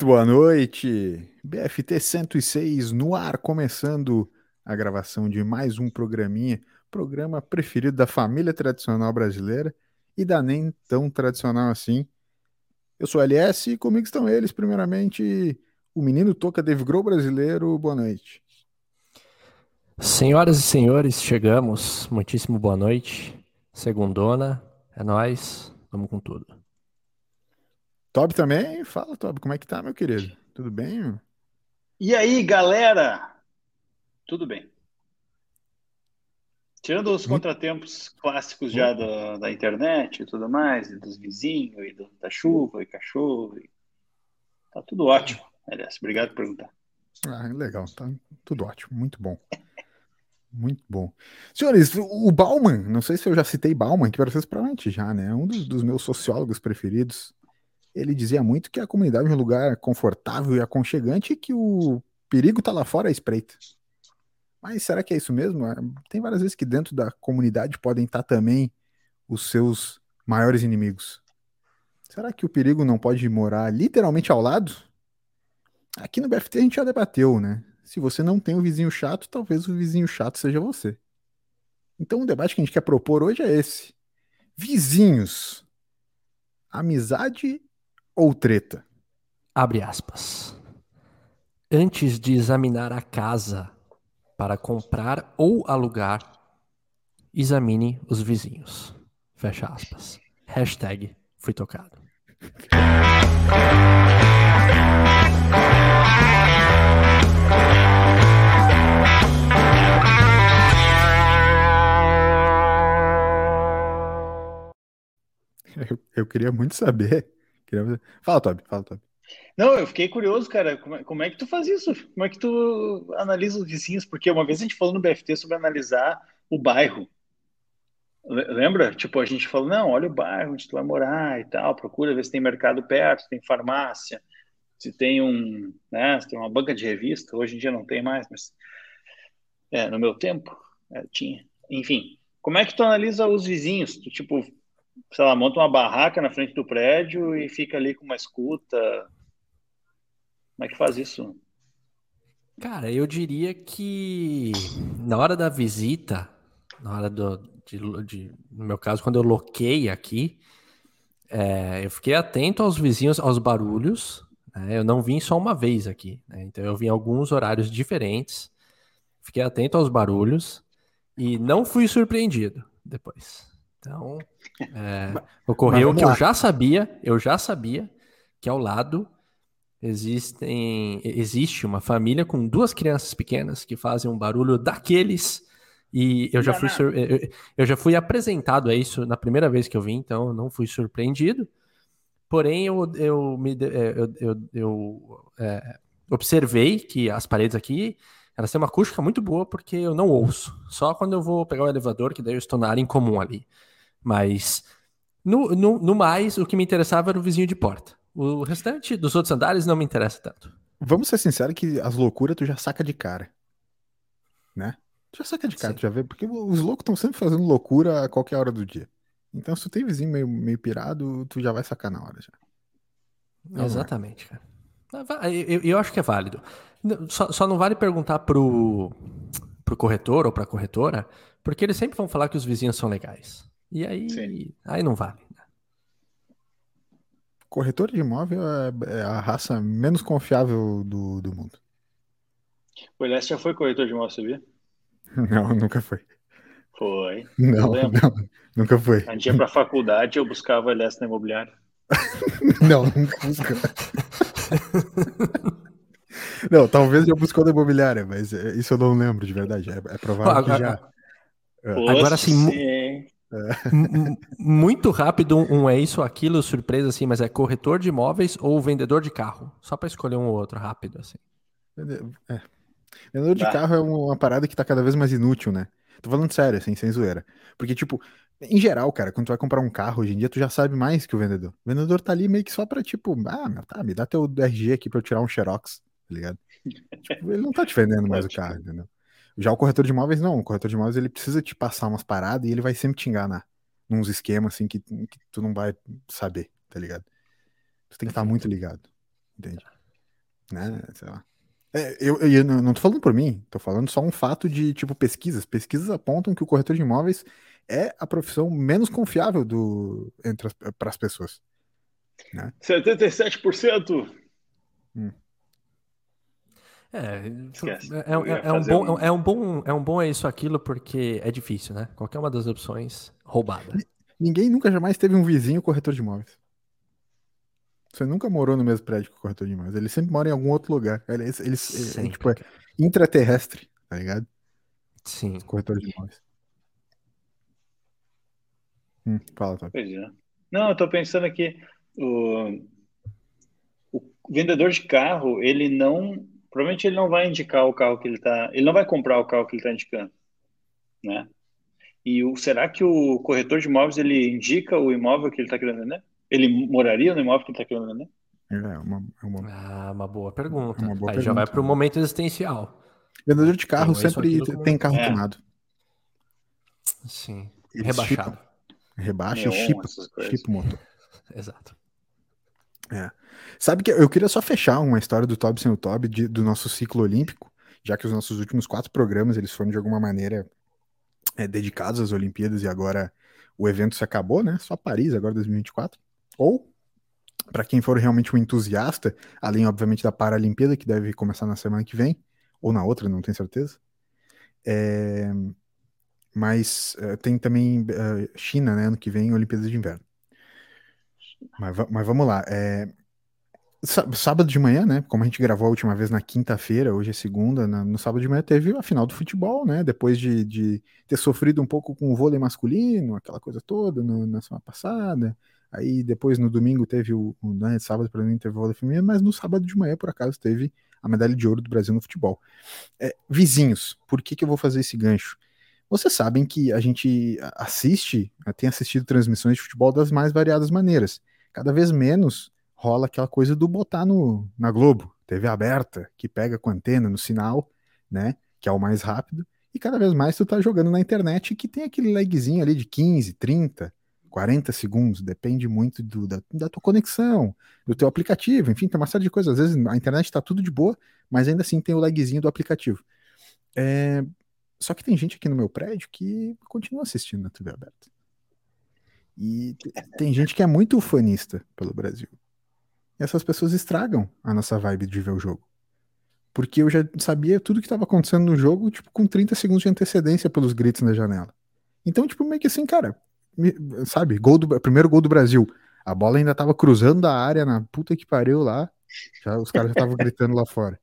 Muito boa noite. BFT 106 no ar, começando a gravação de mais um programinha, programa preferido da família tradicional brasileira e da nem tão tradicional assim. Eu sou LS e comigo estão eles, primeiramente, o menino Toca Dave Grohl brasileiro. Boa noite. Senhoras e senhores, chegamos. Muitíssimo boa noite. Segundona, é nós. Vamos com tudo. Tob também? Fala, Tob, como é que tá, meu querido? Tudo bem? E aí, galera? Tudo bem. Tirando os contratempos clássicos já da, da internet e tudo mais, e dos vizinhos, e do, da chuva, e cachorro, e... tá tudo ótimo. Aliás, obrigado por perguntar. Ah, legal, tá tudo ótimo, muito bom. Muito bom. Senhores, o Bauman, não sei se eu já citei Bauman, que para vocês provavelmente já, né? É um dos, dos meus sociólogos preferidos ele dizia muito que a comunidade é um lugar confortável e aconchegante e que o perigo está lá fora à espreita. Mas será que é isso mesmo? É, tem várias vezes que dentro da comunidade podem estar também os seus maiores inimigos. Será que o perigo não pode morar literalmente ao lado? Aqui no BFT a gente já debateu, né? Se você não tem um vizinho chato, talvez o vizinho chato seja você. Então o debate que a gente quer propor hoje é esse. Vizinhos. Amizade ou treta? Abre aspas. Antes de examinar a casa para comprar ou alugar, examine os vizinhos. Fecha aspas. Hashtag fui tocado. Eu, eu queria muito saber Fala, Toby, fala, Toby. Não, eu fiquei curioso, cara. Como é, como é, que tu faz isso? Como é que tu analisa os vizinhos? Porque uma vez a gente falou no BFT sobre analisar o bairro. Lembra? Tipo, a gente falou, não, olha o bairro onde tu vai morar e tal, procura ver se tem mercado perto, se tem farmácia, se tem um, né, se tem uma banca de revista. Hoje em dia não tem mais, mas é, no meu tempo é, tinha. Enfim, como é que tu analisa os vizinhos? Tu, tipo, sei lá, monta uma barraca na frente do prédio e fica ali com uma escuta. Como é que faz isso? Cara, eu diria que na hora da visita, na hora do, de, de no meu caso, quando eu loquei aqui, é, eu fiquei atento aos vizinhos, aos barulhos. Né? Eu não vim só uma vez aqui, né? então eu vim alguns horários diferentes. Fiquei atento aos barulhos e não fui surpreendido depois. Então, é, ocorreu que eu já sabia, eu já sabia que ao lado existem, existe uma família com duas crianças pequenas que fazem um barulho daqueles e eu já fui eu, eu já fui apresentado a isso na primeira vez que eu vim, então não fui surpreendido. Porém, eu, eu, me, é, eu, eu, eu é, observei que as paredes aqui elas têm uma acústica muito boa porque eu não ouço. Só quando eu vou pegar o elevador, que daí eu estou na área em comum ali. Mas, no, no, no mais, o que me interessava era o vizinho de porta. O restante dos outros andares não me interessa tanto. Vamos ser sinceros que as loucuras tu já saca de cara. Né? Tu já saca de cara, tu já vê. Porque os loucos estão sempre fazendo loucura a qualquer hora do dia. Então, se tu tem vizinho meio, meio pirado, tu já vai sacar na hora já. Não Exatamente, cara. Eu, eu, acho que é válido. Só, só não vale perguntar pro, pro corretor ou pra corretora, porque eles sempre vão falar que os vizinhos são legais. E aí, aí não vale. Né? Corretor de imóvel é, é a raça menos confiável do, do mundo. O Elias já foi corretor de imóvel, sabia? Não, nunca foi. Foi. Não, não, nunca foi. A gente ia pra faculdade eu buscava o Elias na imobiliária. não, nunca buscou. não, talvez eu buscou na imobiliária, mas é, isso eu não lembro de verdade. É, é provável agora, que já. Agora sim. Muito rápido, um é isso, aquilo, surpresa assim, mas é corretor de imóveis ou vendedor de carro? Só para escolher um ou outro rápido, assim. É. Vendedor de tá. carro é uma parada que tá cada vez mais inútil, né? Tô falando sério, assim, sem zoeira. Porque, tipo, em geral, cara, quando tu vai comprar um carro hoje em dia, tu já sabe mais que o vendedor. O vendedor tá ali meio que só pra, tipo, ah, meu, tá, me dá teu RG aqui pra eu tirar um Xerox, tá ligado? tipo, ele não tá te vendendo mais o carro, entendeu? Já o corretor de imóveis, não. O corretor de imóveis, ele precisa te passar umas paradas e ele vai sempre te enganar. Nos esquemas, assim, que, que tu não vai saber, tá ligado? Tu tem que estar muito ligado, entende? né? Sei lá. É, eu, eu não tô falando por mim, tô falando só um fato de, tipo, pesquisas. Pesquisas apontam que o corretor de imóveis é a profissão menos confiável do, entre as, para as pessoas. Né? 77%! Hum. É, é, é, é, um bom, um... é um bom, é um bom é isso aquilo porque é difícil, né? Qualquer uma das opções roubada. Ninguém nunca jamais teve um vizinho corretor de imóveis. Você nunca morou no mesmo prédio que o corretor de imóveis. Ele sempre mora em algum outro lugar. Eles, eles é, tipo, é intraterrestre, tá ligado? Sim. Corretor de imóveis. Hum, fala, Top. É. Não, eu tô pensando aqui. O, o vendedor de carro, ele não provavelmente ele não vai indicar o carro que ele está, ele não vai comprar o carro que ele está indicando, né? E o, será que o corretor de imóveis ele indica o imóvel que ele está querendo vender? Ele moraria no imóvel que ele está querendo vender? É uma, é uma... Ah, uma boa pergunta. Uma boa Aí pergunta. já vai para o momento existencial. Vendedor de carro sempre tem carro é. tunado. Sim. Eles Rebaixado. Chipam. Rebaixa e chipa, chipa o motor. Exato. É. Sabe que eu queria só fechar uma história do Toby sem o Toby, de, do nosso ciclo olímpico, já que os nossos últimos quatro programas eles foram de alguma maneira é, dedicados às Olimpíadas e agora o evento se acabou, né? Só Paris agora 2024. Ou para quem for realmente um entusiasta, além obviamente da Paralimpíada que deve começar na semana que vem ou na outra, não tenho certeza. É... Mas uh, tem também uh, China, né? Ano que vem, Olimpíadas de Inverno. Mas, mas vamos lá. É, sábado de manhã, né? Como a gente gravou a última vez na quinta-feira, hoje é segunda, no sábado de manhã teve a final do futebol, né? Depois de, de ter sofrido um pouco com o vôlei masculino, aquela coisa toda no, na semana passada. Aí depois no domingo teve o, o né, sábado para mim teve o vôlei feminino, mas no sábado de manhã por acaso teve a medalha de ouro do Brasil no futebol. É, vizinhos, por que que eu vou fazer esse gancho? Vocês sabem que a gente assiste, tem assistido transmissões de futebol das mais variadas maneiras. Cada vez menos rola aquela coisa do botar no, na Globo, TV aberta, que pega com antena no sinal, né? Que é o mais rápido. E cada vez mais tu tá jogando na internet que tem aquele lagzinho ali de 15, 30, 40 segundos, depende muito do, da, da, tua conexão, do teu aplicativo, enfim, tem uma série de coisas. Às vezes a internet está tudo de boa, mas ainda assim tem o lagzinho do aplicativo. É... Só que tem gente aqui no meu prédio que continua assistindo na TV aberta. E tem gente que é muito ufanista pelo Brasil. E essas pessoas estragam a nossa vibe de ver o jogo. Porque eu já sabia tudo que estava acontecendo no jogo, tipo, com 30 segundos de antecedência pelos gritos na janela. Então, tipo, meio que assim, cara, sabe, gol do, primeiro gol do Brasil. A bola ainda tava cruzando da área na puta que pariu lá. Já, os caras já estavam gritando lá fora.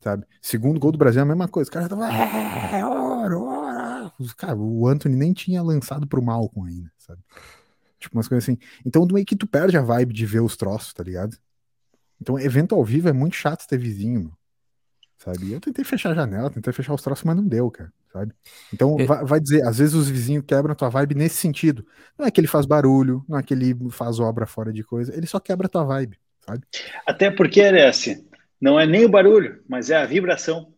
Sabe? Segundo gol do Brasil é a mesma coisa. Os caras estavam. É, ora, ora. Cara, o Anthony nem tinha lançado pro Malcolm ainda, sabe? Tipo, umas coisas assim. Então, meio que tu perde a vibe de ver os troços, tá ligado? Então, evento ao vivo é muito chato ter vizinho, sabe? Eu tentei fechar a janela, tentei fechar os troços, mas não deu, cara, sabe? Então, é... vai, vai, dizer, às vezes os vizinhos quebram a tua vibe nesse sentido. Não é que ele faz barulho, não é que ele faz obra fora de coisa, ele só quebra a tua vibe, sabe? Até porque, Alessi, não é nem o barulho, mas é a vibração.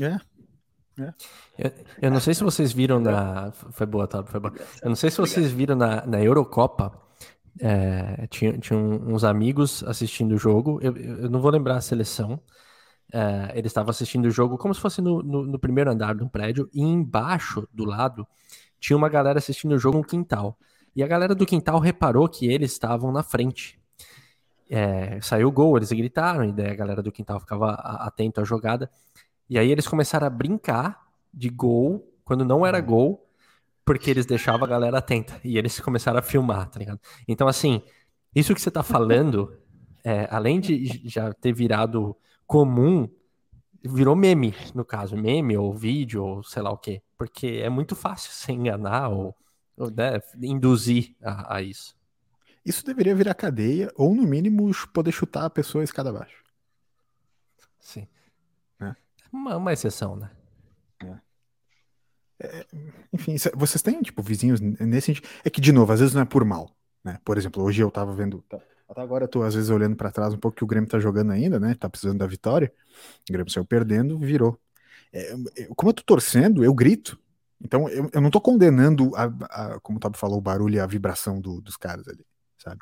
É. é. Eu, eu, não sei se vocês viram na. Foi boa, tá? Foi boa. Eu não sei se vocês viram na, na Eurocopa é, tinha, tinha uns amigos assistindo o jogo, eu, eu não vou lembrar a seleção. É, eles estavam assistindo o jogo como se fosse no, no, no, primeiro andar de um prédio, e embaixo, do lado, tinha uma galera assistindo o jogo no quintal. E a galera do quintal reparou que eles estavam na frente. É, saiu o gol, eles gritaram, e daí a galera do quintal ficava atento à jogada. E aí eles começaram a brincar de gol, quando não era gol, porque eles deixavam a galera atenta e eles começaram a filmar, tá ligado? Então, assim, isso que você tá falando, é, além de já ter virado comum, virou meme, no caso, meme ou vídeo ou sei lá o quê, porque é muito fácil se enganar ou, ou né, induzir a, a, isso. Isso deveria virar cadeia ou, no mínimo, poder chutar a pessoa escada abaixo. Sim. É. Uma, uma exceção, né? É, enfim, vocês têm, tipo, vizinhos nesse sentido. É que, de novo, às vezes não é por mal, né? Por exemplo, hoje eu tava vendo. Tá, até agora eu tô, às vezes, olhando para trás um pouco que o Grêmio tá jogando ainda, né? Tá precisando da vitória. O Grêmio saiu perdendo, virou. É, como eu tô torcendo, eu grito. Então, eu, eu não tô condenando, a, a, como o Tabo falou, o barulho e a vibração do, dos caras ali, sabe?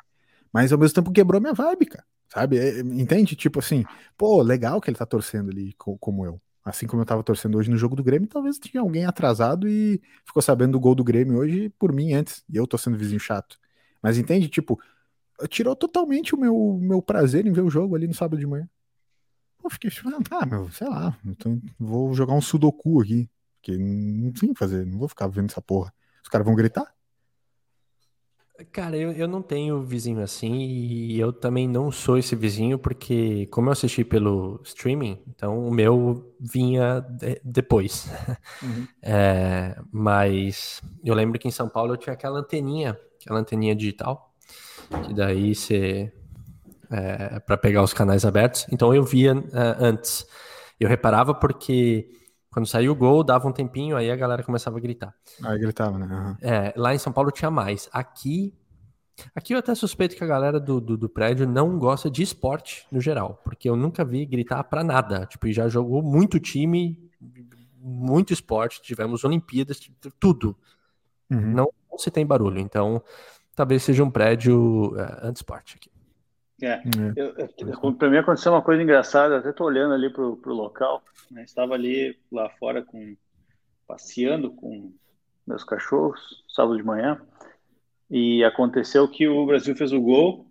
Mas ao mesmo tempo quebrou minha vibe, cara, sabe? É, entende? Tipo assim, pô, legal que ele tá torcendo ali como eu. Assim como eu tava torcendo hoje no jogo do Grêmio, talvez tinha alguém atrasado e ficou sabendo do gol do Grêmio hoje por mim antes. E eu tô sendo vizinho chato. Mas entende? Tipo, tirou totalmente o meu, meu prazer em ver o jogo ali no sábado de manhã. Eu fiquei tipo, ah, meu, sei lá, então vou jogar um sudoku aqui. Porque não tem fazer, não vou ficar vendo essa porra. Os caras vão gritar? Cara, eu, eu não tenho vizinho assim e eu também não sou esse vizinho porque, como eu assisti pelo streaming, então o meu vinha de, depois. Uhum. É, mas eu lembro que em São Paulo eu tinha aquela anteninha, aquela anteninha digital, que daí você. É, para pegar os canais abertos. Então eu via uh, antes. Eu reparava porque quando saiu o gol, dava um tempinho, aí a galera começava a gritar. Aí gritava, né? Uhum. É, lá em São Paulo tinha mais. Aqui, aqui eu até suspeito que a galera do, do, do, prédio não gosta de esporte no geral, porque eu nunca vi gritar pra nada. Tipo, já jogou muito time, muito esporte, tivemos Olimpíadas, tudo. Uhum. Não, não, se tem barulho, então talvez seja um prédio é, anti-esporte aqui. É, é. para mim aconteceu uma coisa engraçada, até tô olhando ali pro, pro local, né? estava ali lá fora com passeando com meus cachorros sábado de manhã e aconteceu que o Brasil fez o gol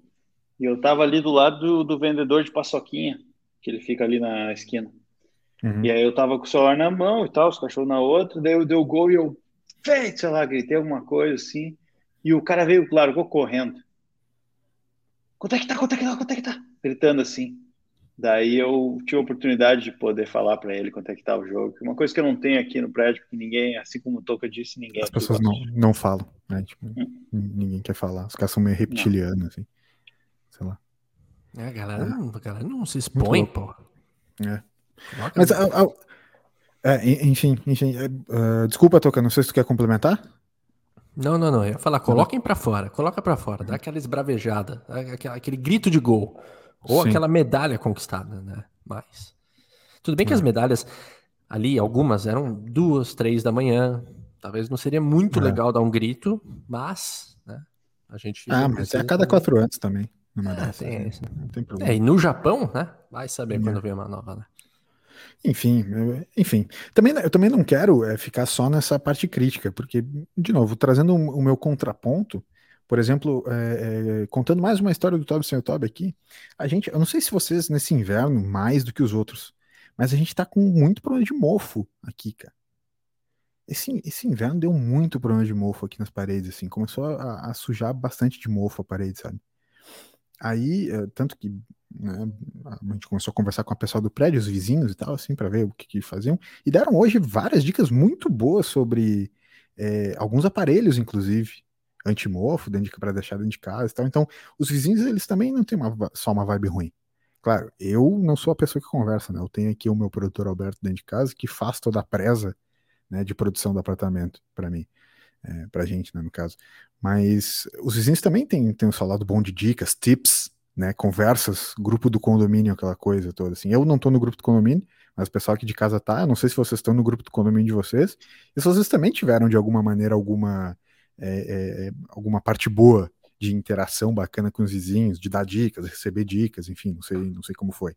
e eu estava ali do lado do, do, vendedor de paçoquinha que ele fica ali na esquina uhum. e aí eu tava com o celular na mão e tal, os cachorros na outra, daí eu dei o gol e eu feito, sei lá, gritei alguma coisa assim e o cara veio, claro, ficou correndo quanto é que tá, quanto é que tá, quanto é que tá? Gritando assim. Daí eu tive a oportunidade de poder falar para ele quanto é que tá o jogo. Uma coisa que eu não tenho aqui no prédio, porque ninguém, assim como o Toca disse, ninguém. As pessoas não, não falam, né? Tipo, hum. Ninguém quer falar. Os caras são meio reptilianos, assim. Sei lá. É, a galera, é. Não, a galera não se expõe, pô. É. Mas, a, a, é, enfim, enfim. Uh, desculpa, Toca, não sei se tu quer complementar. Não, não, não. Eu ia falar, coloquem para fora, coloca para fora, dá aquela esbravejada, aquele, aquele grito de gol. Ou Sim. aquela medalha conquistada, né? Mas. Tudo bem que as é. medalhas ali, algumas eram duas, três da manhã. Talvez não seria muito é. legal dar um grito, mas, né? A gente. Ah, mas é a cada quatro anos também. Numa é, tem, né? não tem problema. É, e no Japão, né? Vai saber é. quando vem uma nova, né? Enfim, enfim. Também, eu também não quero é, ficar só nessa parte crítica, porque, de novo, trazendo o, o meu contraponto, por exemplo, é, é, contando mais uma história do Toby sem o Toby aqui, a gente, eu não sei se vocês nesse inverno, mais do que os outros, mas a gente tá com muito problema de mofo aqui, cara. Esse, esse inverno deu muito problema de mofo aqui nas paredes, assim, começou a, a sujar bastante de mofo a parede, sabe? Aí, tanto que né, a gente começou a conversar com a pessoa do prédio, os vizinhos e tal, assim, para ver o que, que, faziam. E deram hoje várias dicas muito boas sobre é, alguns aparelhos, inclusive, anti-mofo, para deixar dentro de casa e tal. Então, os vizinhos, eles também não têm uma, só uma vibe ruim. Claro, eu não sou a pessoa que conversa, né? Eu tenho aqui o meu produtor Alberto dentro de casa que faz toda a presa né, de produção do apartamento para mim, é, pra gente, né, no caso. Mas os vizinhos também têm, têm o seu lado bom de dicas, tips, né, conversas, grupo do condomínio, aquela coisa toda assim. Eu não tô no grupo do condomínio, mas o pessoal aqui de casa tá. Eu não sei se vocês estão no grupo do condomínio de vocês. E se vocês também tiveram de alguma maneira alguma é, é, alguma parte boa de interação bacana com os vizinhos, de dar dicas, receber dicas, enfim, não sei, não sei como foi.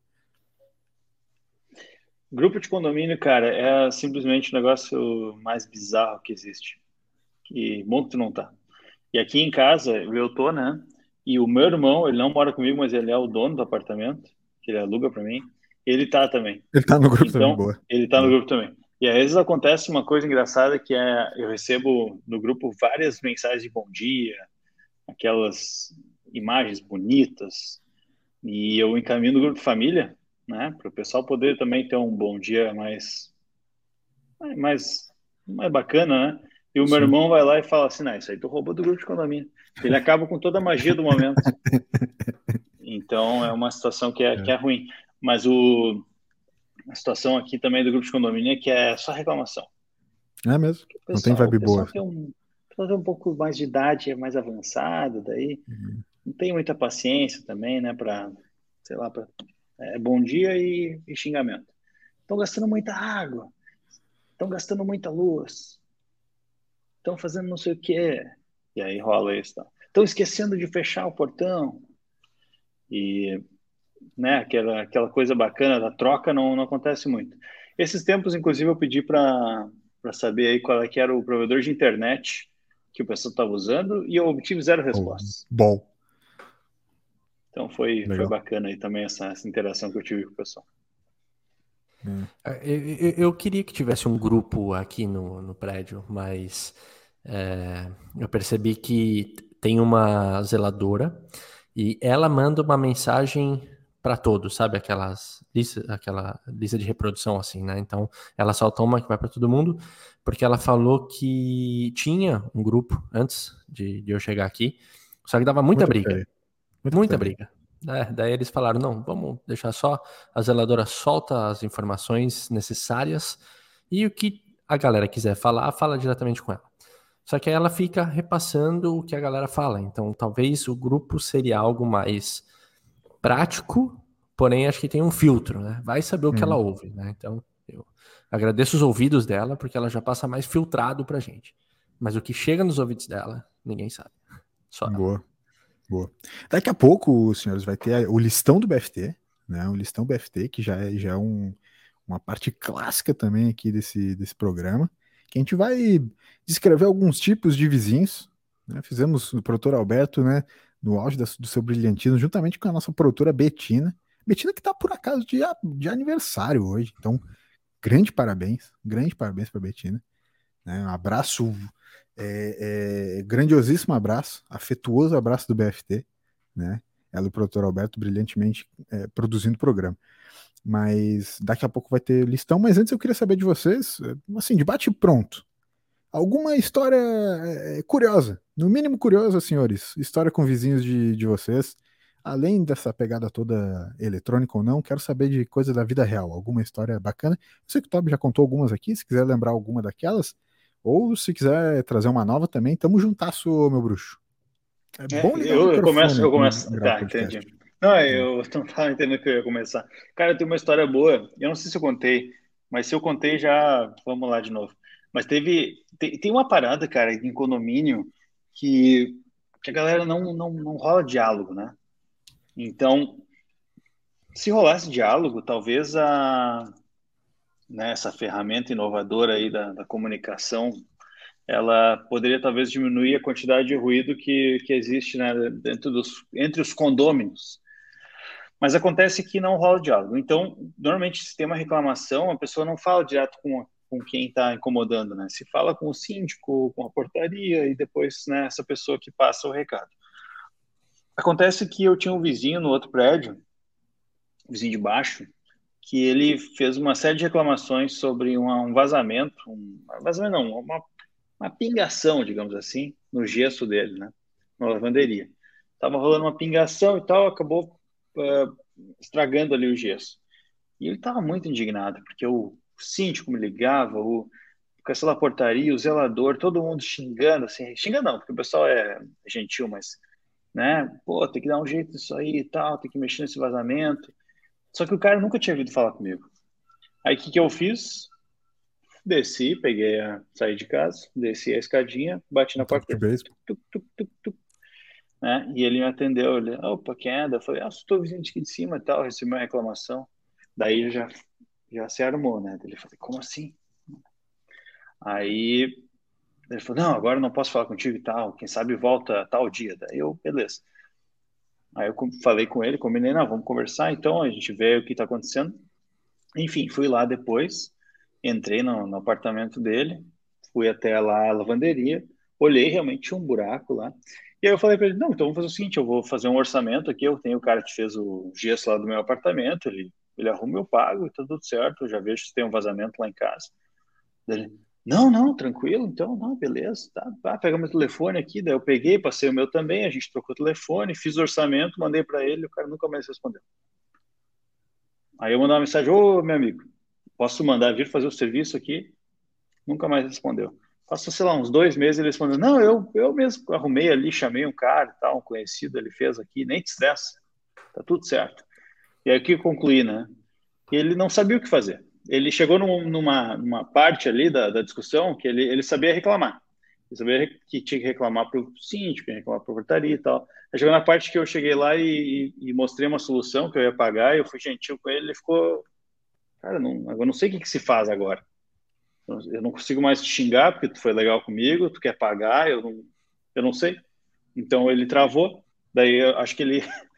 Grupo de condomínio, cara, é simplesmente o negócio mais bizarro que existe. Que bom que tu não tá. E aqui em casa, eu tô, né? E o meu irmão, ele não mora comigo, mas ele é o dono do apartamento, que ele aluga para mim. Ele tá também. Ele tá no grupo então, também, boa. Ele tá no grupo também. E às vezes acontece uma coisa engraçada que é eu recebo no grupo várias mensagens de bom dia, aquelas imagens bonitas, e eu encaminho no grupo família, né, para o pessoal poder também ter um bom dia mais mais mais bacana, né? E o Sim. meu irmão vai lá e fala assim: não, isso aí tu roubou do grupo de condomínio. Ele acaba com toda a magia do momento. Então é uma situação que é, é. Que é ruim. Mas o, a situação aqui também do grupo de condomínio é que é só reclamação. É mesmo? Pessoal, não tem vibe boa. Tem um, tem um pouco mais de idade, é mais avançado, daí uhum. não tem muita paciência também, né, para, sei lá, pra, é, bom dia e, e xingamento. Estão gastando muita água, estão gastando muita luz, estão fazendo não sei o quê. E aí rola isso. Estão tá? esquecendo de fechar o portão. E né, aquela, aquela coisa bacana da troca não, não acontece muito. Esses tempos, inclusive, eu pedi para saber aí qual é que era o provedor de internet que o pessoal estava usando e eu obtive zero respostas. Bom. Então foi, foi bacana aí também essa, essa interação que eu tive com o pessoal. É, eu, eu, queria que tivesse um grupo aqui no, no prédio, mas é, eu percebi que tem uma zeladora e ela manda uma mensagem para todos, sabe? Aquelas lista, aquela lista de reprodução assim, né? Então ela solta uma que vai para todo mundo, porque ela falou que tinha um grupo antes de, de eu chegar aqui, só que dava muita Muito briga. muita briga. É, daí eles falaram, não, vamos deixar só a zeladora solta as informações necessárias e o que a galera quiser falar, fala diretamente com ela. Só que aí ela fica repassando o que a galera fala. Então, talvez o grupo seria algo mais prático, porém acho que tem um filtro, né? Vai saber o que ela uhum. ouve, né? Então, eu agradeço os ouvidos dela, porque ela já passa mais filtrado pra gente. Mas o que chega nos ouvidos dela, ninguém sabe. Só Boa. Boa. Daqui a pouco, senhores, vai ter o listão do BFT, né? O listão BFT, que já é, já é um, uma parte clássica também aqui desse, desse programa. Que a gente vai descrever alguns tipos de vizinhos. Né? Fizemos o produtor Alberto, né? No auge da, do seu brilhantismo, juntamente com a nossa produtora Betina. Betina que está por acaso de, de aniversário hoje. Então, grande parabéns, grande parabéns para Betina. Né? Um abraço é, é, grandiosíssimo abraço, afetuoso abraço do BFT, né? Ela e o produtor Alberto brilhantemente é, produzindo o programa. Mas daqui a pouco vai ter listão. Mas antes eu queria saber de vocês, assim, debate pronto. Alguma história é, curiosa, no mínimo curiosa, senhores, história com vizinhos de, de vocês. Além dessa pegada toda eletrônica ou não, quero saber de coisa da vida real, alguma história bacana. Eu sei que o Toby já contou algumas aqui, se quiser lembrar alguma daquelas, ou se quiser trazer uma nova também, tamo juntasso, meu bruxo. É, é bom ligar eu, eu começo, eu começo. Tá, entendi. Não, eu não tava entendendo que eu ia começar. Cara, tem uma história boa. Eu não sei se eu contei, mas se eu contei já, vamos lá de novo. Mas teve, tem, tem uma parada, cara, em condomínio que, que a galera não, não, não rola diálogo, né? Então, se rolasse diálogo, talvez a, né, essa ferramenta inovadora aí da, da, comunicação, ela poderia talvez diminuir a quantidade de ruído que, que existe né, dentro dos, entre os condôminos. Mas acontece que não rola diálogo. Então, normalmente, se tem uma reclamação, a pessoa não fala direto com, com quem está incomodando, né? Se fala com o síndico, com a portaria e depois né, essa pessoa que passa o recado. Acontece que eu tinha um vizinho no outro prédio, vizinho de baixo, que ele fez uma série de reclamações sobre um vazamento, um vazamento não, uma, uma pingação, digamos assim, no gesso dele, né, na lavanderia. Tava rolando uma pingação e tal, acabou uh, estragando ali o gesso. E ele estava muito indignado, porque o síndico me ligava, o cancela portaria, o zelador, todo mundo xingando, assim, xingando não, porque o pessoal é gentil, mas, né, pô, tem que dar um jeito nisso aí e tal, tem que mexer nesse vazamento. Só que o cara nunca tinha vindo falar comigo. Aí o que, que eu fiz? Desci, peguei a. saí de casa, desci a escadinha, bati na porta. Tuc, tuc, tuc, né? E ele me atendeu, ele, opa, quem é? Eu falei, ah, estou vizinho aqui de cima e tal, recebi uma reclamação. Daí já, já se armou, né? Ele falou, como assim? Aí ele falou, não, agora não posso falar contigo e tal, quem sabe volta tal dia. Daí eu, beleza. Aí eu falei com ele, combinei, não, vamos conversar, então a gente vê o que está acontecendo. Enfim, fui lá depois, entrei no, no, apartamento dele, fui até lá a lavanderia, olhei, realmente tinha um buraco lá. E aí eu falei para ele, não, então vamos fazer o seguinte, eu vou fazer um orçamento aqui, eu tenho o cara que fez o gesso lá do meu apartamento, ele, ele arruma, eu pago, e tá tudo certo, eu já vejo se tem um vazamento lá em casa. Ele, não, não, tranquilo, então, não, beleza, tá, tá, pega meu telefone aqui, daí eu peguei, passei o meu também, a gente trocou o telefone, fiz o orçamento, mandei para ele, o cara nunca mais respondeu. Aí eu mandei uma mensagem, ô, meu amigo, posso mandar vir fazer o serviço aqui? Nunca mais respondeu. Passou, sei lá, uns dois meses, ele respondeu, não, eu, eu mesmo arrumei ali, chamei um cara e tal, um conhecido, ele fez aqui, nem te estressa, tá tudo certo. E aí o que eu concluí, né? Ele não sabia o que fazer ele chegou num, numa, numa parte ali da, da discussão que ele, ele sabia reclamar. Eu sabia que tinha que reclamar para o síndico, reclamar para a portaria e tal. Aí chegou na parte que eu cheguei lá e, e, mostrei uma solução que eu ia pagar, eu fui gentil com ele, ele ficou, cara, não, eu não sei o que, que se faz agora. Eu não consigo mais te xingar porque tu foi legal comigo, tu quer pagar, eu não, eu não sei. Então ele travou, daí eu acho que ele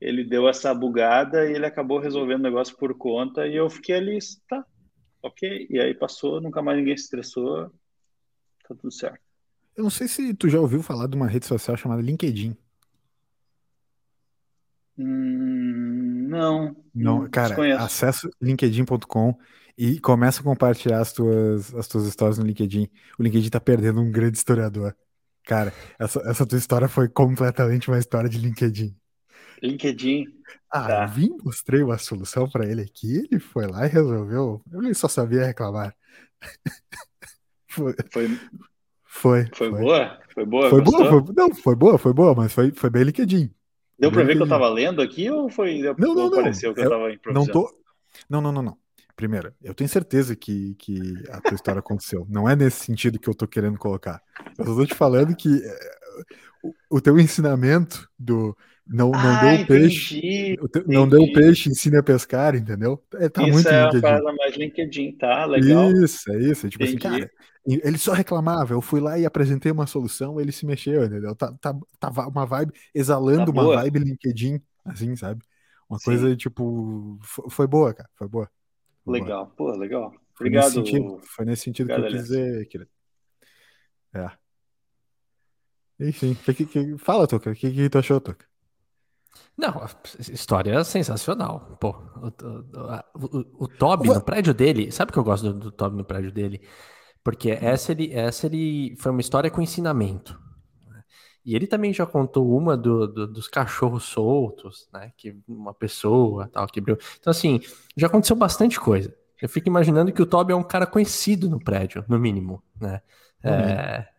ele deu essa bugada e ele acabou resolvendo o negócio por conta e eu fiquei ali, tá, ok. E aí passou, nunca mais ninguém se estressou, tá tudo certo. Eu não sei se tu já ouviu falar de uma rede social chamada LinkedIn. Hum, não. Não, cara, acessa linkedin.com e começa a compartilhar as tuas, as tuas histórias no LinkedIn. O LinkedIn tá perdendo um grande historiador. Cara, essa, essa tua história foi completamente uma história de LinkedIn. LinkedIn. Ah, tá. eu vim, mostrei uma solução para ele aqui, ele foi lá e resolveu. Ele só sabia reclamar. foi, foi, foi. Foi, boa? Foi boa? Foi boa, foi, não, foi boa, foi boa, mas foi, foi bem LinkedIn. Deu para ver que eu tava lendo aqui ou foi não, não, não. pareceu que eu, eu tava improvisando? Não, tô... não, não, não, não. Primeiro, eu tenho certeza que, que a tua história aconteceu. Não é nesse sentido que eu tô querendo colocar. Eu só tô te falando que eh, o, o teu ensinamento do não, não ah, deu peixe. Não deu peixe, ensina a pescar, entendeu? É, tá isso muito é LinkedIn. a mais LinkedIn, tá? Legal. Isso, é isso. Tipo assim, cara, ele só reclamava, eu fui lá e apresentei uma solução, ele se mexeu, entendeu? Tá, tá, tava uma vibe, exalando tá uma vibe LinkedIn, assim, sabe? Uma Sim. coisa, tipo, foi boa, cara, foi boa. Foi legal, boa. pô, legal. Obrigado. Foi nesse sentido, foi nesse sentido que eu quis dizer, querido. É. Enfim, que, que, fala, Toca, o que, que tu achou, Toca? Não, história sensacional. Pô, o, o, o Toby no prédio dele, sabe que eu gosto do, do Toby no prédio dele? Porque essa ele, essa ele foi uma história com ensinamento. Né? E ele também já contou uma do, do, dos cachorros soltos, né? Que uma pessoa tal quebrou. Então, assim, já aconteceu bastante coisa. Eu fico imaginando que o Toby é um cara conhecido no prédio, no mínimo, né? Uhum. É,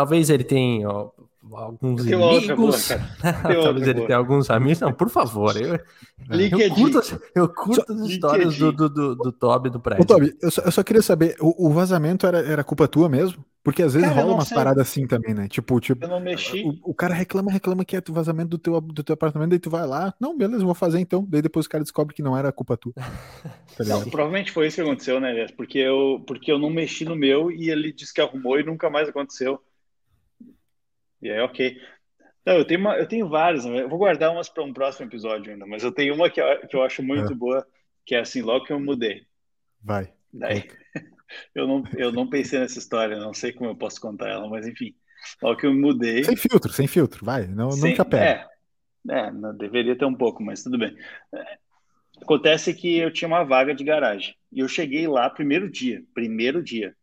talvez ele tenha ó, alguns Tem amigos. Talvez ele tenha alguns amigos. Não, por favor. Eu, eu curto, eu curto as histórias do, do, do, do Toby do prédio. Ô, Toby, eu só, eu só queria saber, o, o, vazamento era, era culpa tua mesmo? Porque às vezes cara, rola umas paradas assim também, né? Tipo, tipo eu não mexi. O, o, cara reclama, reclama que é o vazamento do teu, do teu apartamento, daí tu vai lá, não, beleza, vou fazer então. Daí depois o cara descobre que não era culpa tua. Tá não, provavelmente foi isso que aconteceu, né, Porque eu, porque eu não mexi no meu e ele disse que arrumou e nunca mais aconteceu. E aí, ok. Não, eu tenho, uma, eu tenho várias, né? eu vou guardar umas para um próximo episódio ainda, mas eu tenho uma que eu, que eu acho muito é. boa, que é assim, logo que eu mudei. Vai. Daí, eu não, eu não pensei nessa história, não sei como eu posso contar ela, mas enfim, logo que eu mudei. Sem filtro, sem filtro, vai, não, sem, não te apega. É, é não, deveria ter um pouco, mas tudo bem. Acontece que eu tinha uma vaga de garagem e eu cheguei lá primeiro dia, primeiro dia.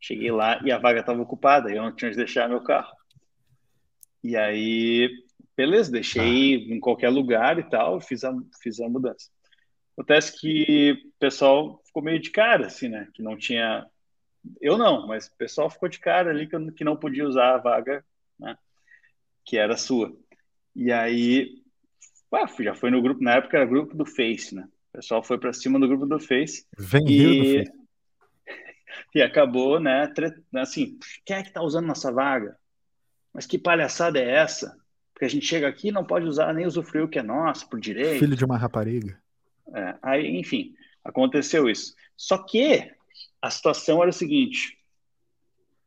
Cheguei lá e a vaga estava ocupada, eu não tinha de deixar meu carro. E aí, beleza, deixei ah. em qualquer lugar e tal, fiz a, fiz a mudança. Acontece que o pessoal ficou meio de cara, assim, né? Que não tinha. Eu não, mas o pessoal ficou de cara ali que, que não podia usar a vaga, né? Que era sua. E aí, ué, já foi no grupo, na época era grupo do Face, né? O pessoal foi para cima do grupo do Face. Vem e... do Face. e acabou, né? Assim, quem é que tá usando nossa vaga? Mas que palhaçada é essa? Porque a gente chega aqui e não pode usar nem usufruir o que é nosso por direito. Filho de uma rapariga. É, aí, enfim, aconteceu isso. Só que a situação era o seguinte: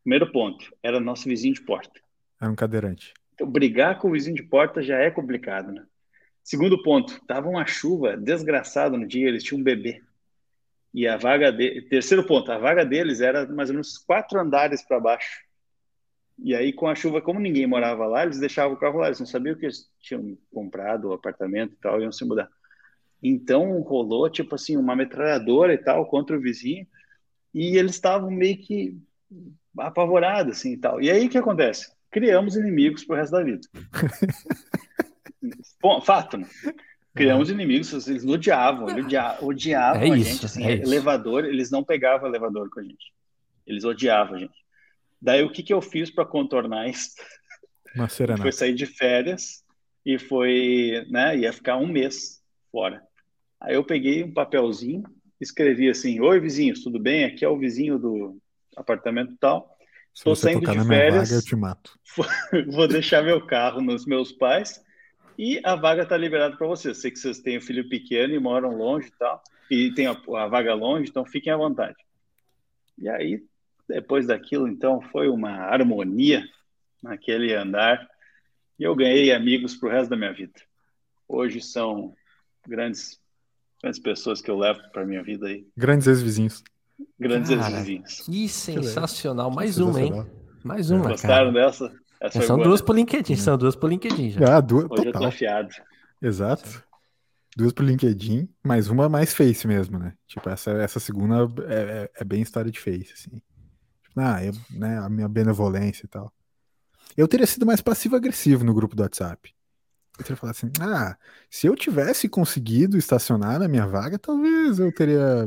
primeiro ponto, era nosso vizinho de porta. Era um cadeirante. Então, brigar com o vizinho de porta já é complicado, né? Segundo ponto, tava uma chuva desgraçada no dia, eles tinham um bebê. E a vaga de... terceiro ponto, a vaga deles era mais ou menos quatro andares para baixo. E aí, com a chuva, como ninguém morava lá, eles deixavam o carro lá, eles não sabiam que eles tinham comprado o apartamento e tal, iam se mudar. Então, rolou, tipo assim, uma metralhadora e tal contra o vizinho, e eles estavam meio que apavorados, assim, e tal. E aí, o que acontece? Criamos inimigos pro resto da vida. Bom, fato, né? Criamos inimigos, eles odiavam, eles odiavam, odiavam é a isso, gente, assim, é elevador, eles não pegavam elevador com a gente. Eles odiavam a gente. Daí o que, que eu fiz para contornar isso? Foi sair de férias e foi, né, ia ficar um mês fora. Aí eu peguei um papelzinho, escrevi assim: Oi, vizinhos, tudo bem? Aqui é o vizinho do apartamento tal. Você saindo de férias. vaga, eu te mato. vou deixar meu carro nos meus pais e a vaga está liberada para vocês. Sei que vocês têm um filho pequeno e moram longe e tal, e tem a, a vaga longe, então fiquem à vontade. E aí, depois daquilo, então, foi uma harmonia naquele andar e eu ganhei amigos para o resto da minha vida. Hoje são grandes, grandes pessoas que eu levo para minha vida aí, Grandes ex-vizinhos. grandes ex-vizinhos. Que sensacional. Mais uma, hein? Mais uma, Gostaram cara. dessa? Essa São duas né? pro LinkedIn, são duas pro LinkedIn já. Ah, duas, Hoje eu tô total. afiado. Exato. Duas pro LinkedIn, mas uma mais face mesmo, né? Tipo, essa, essa segunda é, é- é bem história de face, assim. Ah, eu, né, a minha benevolência e tal. Eu teria sido mais passivo-agressivo no grupo do WhatsApp. Eu teria falado assim, ah, se eu tivesse conseguido estacionar na minha vaga, talvez eu teria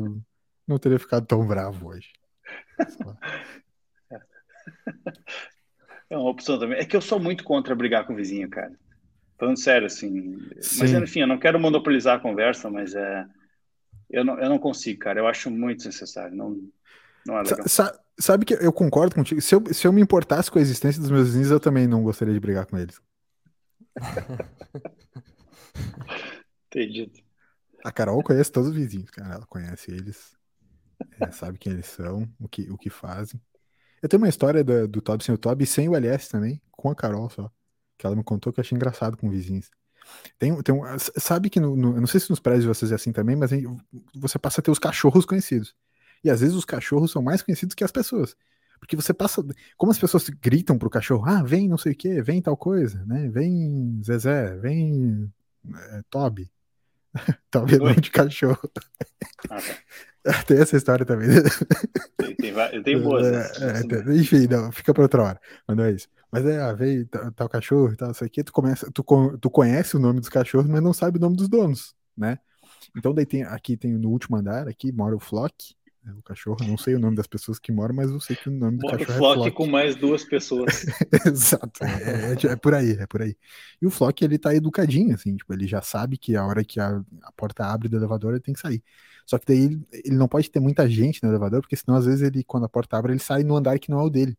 não teria ficado tão bravo hoje. É uma opção também. É que eu sou muito contra brigar com o vizinho, cara. Falando sério, assim. Mas, Sim. enfim, eu não quero monopolizar a conversa, mas é. Eu não, eu não consigo, cara. Eu acho muito desnecessário. Não, não é legal. sa- sabe que eu concordo contigo? Se eu, se eu me importasse com a existência dos meus vizinhos, eu também não gostaria de brigar com eles. Entendido. A Carol conhece todos os vizinhos, cara. Ela conhece eles, é, sabe quem eles são, o que, o que fazem. Eu tenho uma história da- do Toby sem o Toby e sem o LS também, com a Carol só. Que ela me contou que eu achei engraçado com vizinhos. Tem, tem um, sabe que no, no- eu não sei se nos prédios de vocês é assim também, mas você passa a ter os cachorros conhecidos. E às vezes os cachorros são mais conhecidos que as pessoas. Porque você passa. Como as pessoas gritam pro cachorro, ah, vem não sei o quê, vem tal coisa, né? Vem Zezé, vem é, Toby. Toby é nome de cachorro. Ah, tá. Tem essa história também. Tem, tem, eu tenho boas. né? É, é, enfim, não, fica pra outra hora. Mas não é isso. Mas é, ah, veio tal, tal cachorro e tal, isso aqui, tu, começa, tu, tu conhece o nome dos cachorros, mas não sabe o nome dos donos, né? Então daí tem, aqui tem no último andar, aqui mora o Flock, o cachorro, não sei o nome das pessoas que moram, mas eu sei que o nome do Bota cachorro é flock Flock. com mais duas pessoas. Exato, é, é- é por aí, é por aí. E o Flock, ele tá educadinho, assim, tipo, ele já sabe que a hora que a, a porta abre do elevador, ele tem que sair. Só que daí ele, ele não pode ter muita gente no elevador, porque senão às vezes ele, quando a porta abre, ele sai no andar que não é o dele.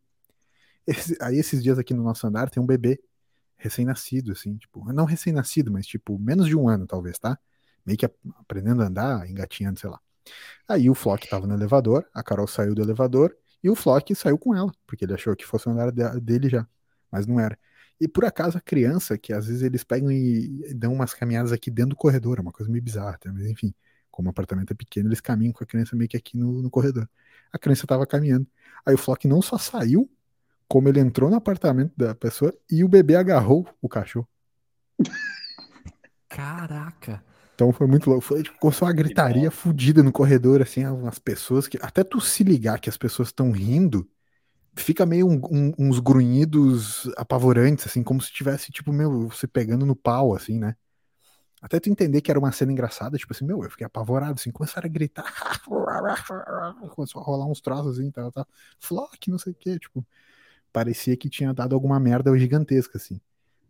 Esse- aí esses dias aqui no nosso andar tem um bebê recém-nascido, assim, tipo, não recém-nascido, mas tipo, menos de um ano, talvez, tá? Meio que ap- aprendendo a andar, engatinhando, sei lá. Aí o Flock tava no elevador, a Carol saiu do elevador e o Flock saiu com ela, porque ele achou que fosse o andar de- dele já, mas não era. E por acaso a criança, que às vezes eles pegam e dão umas caminhadas aqui dentro do corredor, é uma coisa meio bizarra, mas enfim, como o apartamento é pequeno, eles caminham com a criança meio que aqui no, no corredor. A criança tava caminhando. Aí o Flock não só saiu, como ele entrou no apartamento da pessoa e o bebê agarrou o cachorro. Caraca. Então foi muito louco. Foi, tipo, começou uma gritaria fodida no corredor, assim, as pessoas que. Até tu se ligar que as pessoas estão rindo, fica meio um- um- uns grunhidos apavorantes, assim, como se tivesse, tipo, meu, você pegando no pau, assim, né? Até tu entender que era uma cena engraçada, tipo assim, meu, eu fiquei apavorado, assim, começaram a gritar. Começou a rolar uns troços, assim, tal, tal. Flock, não sei o quê, tipo. Parecia que tinha dado alguma merda gigantesca, assim.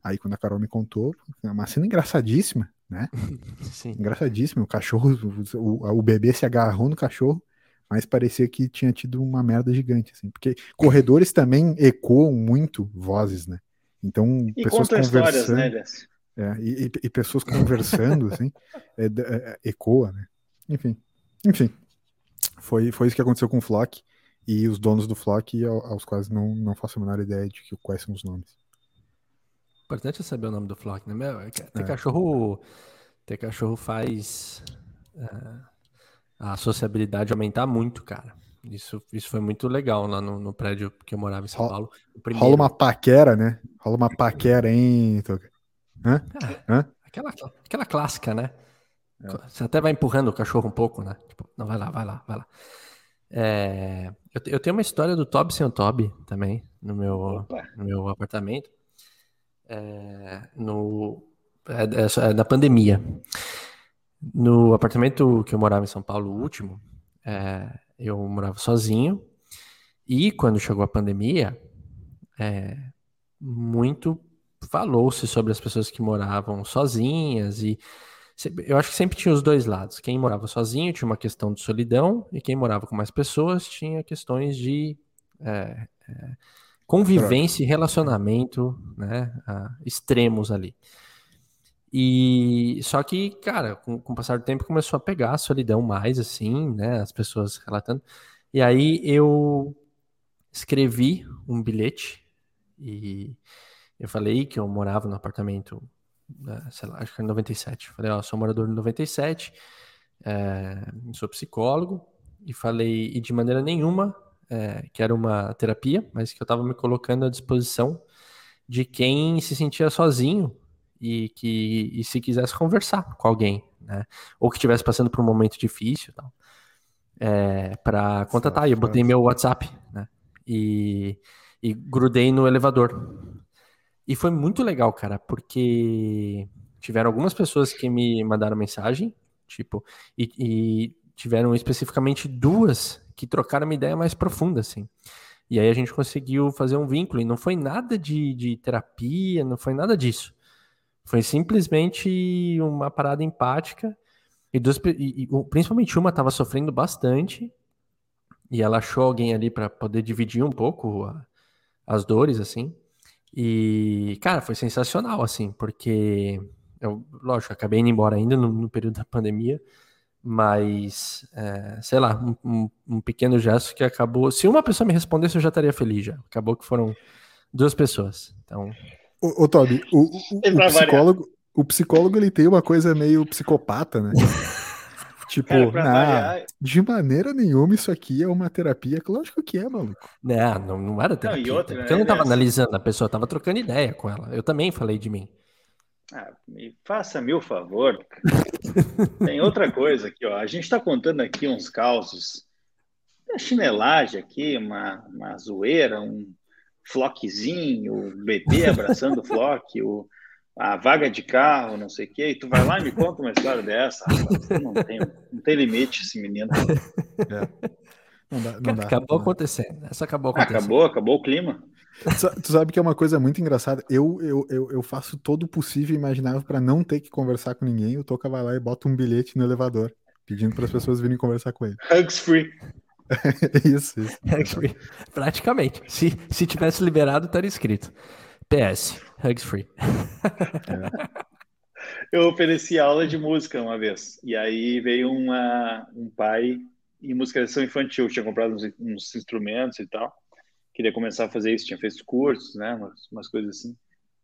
Aí quando a Carol me contou, é uma cena engraçadíssima, né? Sim. Engraçadíssimo. O cachorro, o, o bebê se agarrou no cachorro, mas parecia que tinha tido uma merda gigante, assim. Porque corredores também ecoam muito vozes, né? Então, E pessoas histórias, conversando. né, é, e, e- e pessoas conversando, assim, é, é, é, ecoa, né? Enfim. Enfim. Foi, foi isso que aconteceu com o Flock e os donos do Flock, ao- aos quais não, não faço a menor ideia de que, quais são os nomes. Importante é saber o nome do Flock, né? Meu, é É. cachorro. Ter cachorro faz é, a sociabilidade aumentar muito, cara. Isso, isso foi muito legal lá no, no prédio que eu morava em São Ro- Paulo. Primeiro, Rola uma paquera, né? Rola uma paquera, hein, Toca? Hã? Hã? aquela, aquela clássica, né? É. Você até vai empurrando o cachorro um pouco, né? Tipo, não, vai lá, vai lá, vai lá. É, eu, eu tenho uma história do o Toby também, no meu, Opa. no meu apartamento. É, no, é, na pandemia. No apartamento que eu morava em São Paulo, o último, é, eu morava sozinho. E quando chegou a pandemia, muito falou-se sobre as pessoas que moravam sozinhas e eu acho que sempre tinha os dois lados. Quem morava sozinho tinha uma questão de solidão e quem morava com mais pessoas tinha questões de é, é, convivência e relacionamento, né, extremos ali. E só que, cara, com, com o passar do tempo começou a pegar a solidão mais, assim, né, as pessoas relatando. E aí eu escrevi um bilhete e eu falei que eu morava no apartamento, né, sei lá, acho que era 97. Falei, ó, sou morador do 97, é, sou psicólogo, e falei, e de maneira nenhuma é, que era uma terapia, mas que eu estava me colocando à disposição de quem se sentia sozinho e que e se quisesse conversar com alguém, né? Ou que estivesse passando por um momento difícil, tal, é, para contatar. E eu botei meu WhatsApp, né? E, e grudei no elevador. E foi muito legal, cara, porque tiveram algumas pessoas que me mandaram mensagem, tipo, e, e tiveram especificamente duas que trocaram uma ideia mais profunda, assim. E aí a gente conseguiu fazer um vínculo, e não foi nada de, de terapia, não foi nada disso. Foi simplesmente uma parada empática, e, duas, e, e principalmente uma estava sofrendo bastante, e ela achou alguém ali para poder dividir um pouco a, as dores, assim. E, cara, foi sensacional, assim, porque eu, lógico, acabei indo embora ainda no, no período da pandemia, mas, é, sei lá, um, um, um, pequeno gesto que acabou. Se uma pessoa me respondesse, eu já estaria feliz já. Acabou que foram duas pessoas. Então. Ô, ô Toby, o, o, o psicólogo, o psicólogo ele tem uma coisa meio psicopata, né? tipo, Cara, de maneira nenhuma isso aqui é uma terapia. Lógico que é, maluco. Não, não, não era terapia. Não, outra, porque eu não estava analisando a pessoa, eu tava trocando ideia com ela. Eu também falei de mim. Ah, me faça-me o favor. Tem outra coisa aqui, ó. A gente está contando aqui uns causos. Uma chinelagem aqui, uma, uma zoeira, um floquezinho, o bebê abraçando o floque, o, a vaga de carro, não sei o quê. E tu vai lá e me conta uma história dessa. Rapaz. Não tem, não tem limite esse menino. É. Não dá, não dá, acabou não acontecendo. Essa acabou acontecendo. Acabou, acabou o clima. Tu sabe que é uma coisa muito engraçada. Eu, eu, eu, eu faço todo o possível e imaginável para não ter que conversar com ninguém. O Toca vai lá e bota um bilhete no elevador, pedindo para as pessoas virem conversar com ele. Hugs free. isso, isso. Hugs free. Praticamente. Se, se tivesse liberado, estaria escrito. PS, hugs free. É. Eu ofereci aula de música uma vez. E aí veio uma, um pai em musicalização infantil. Tinha comprado uns, uns instrumentos e tal queria começar a fazer isso, tinha feito cursos, né, umas, umas coisas assim.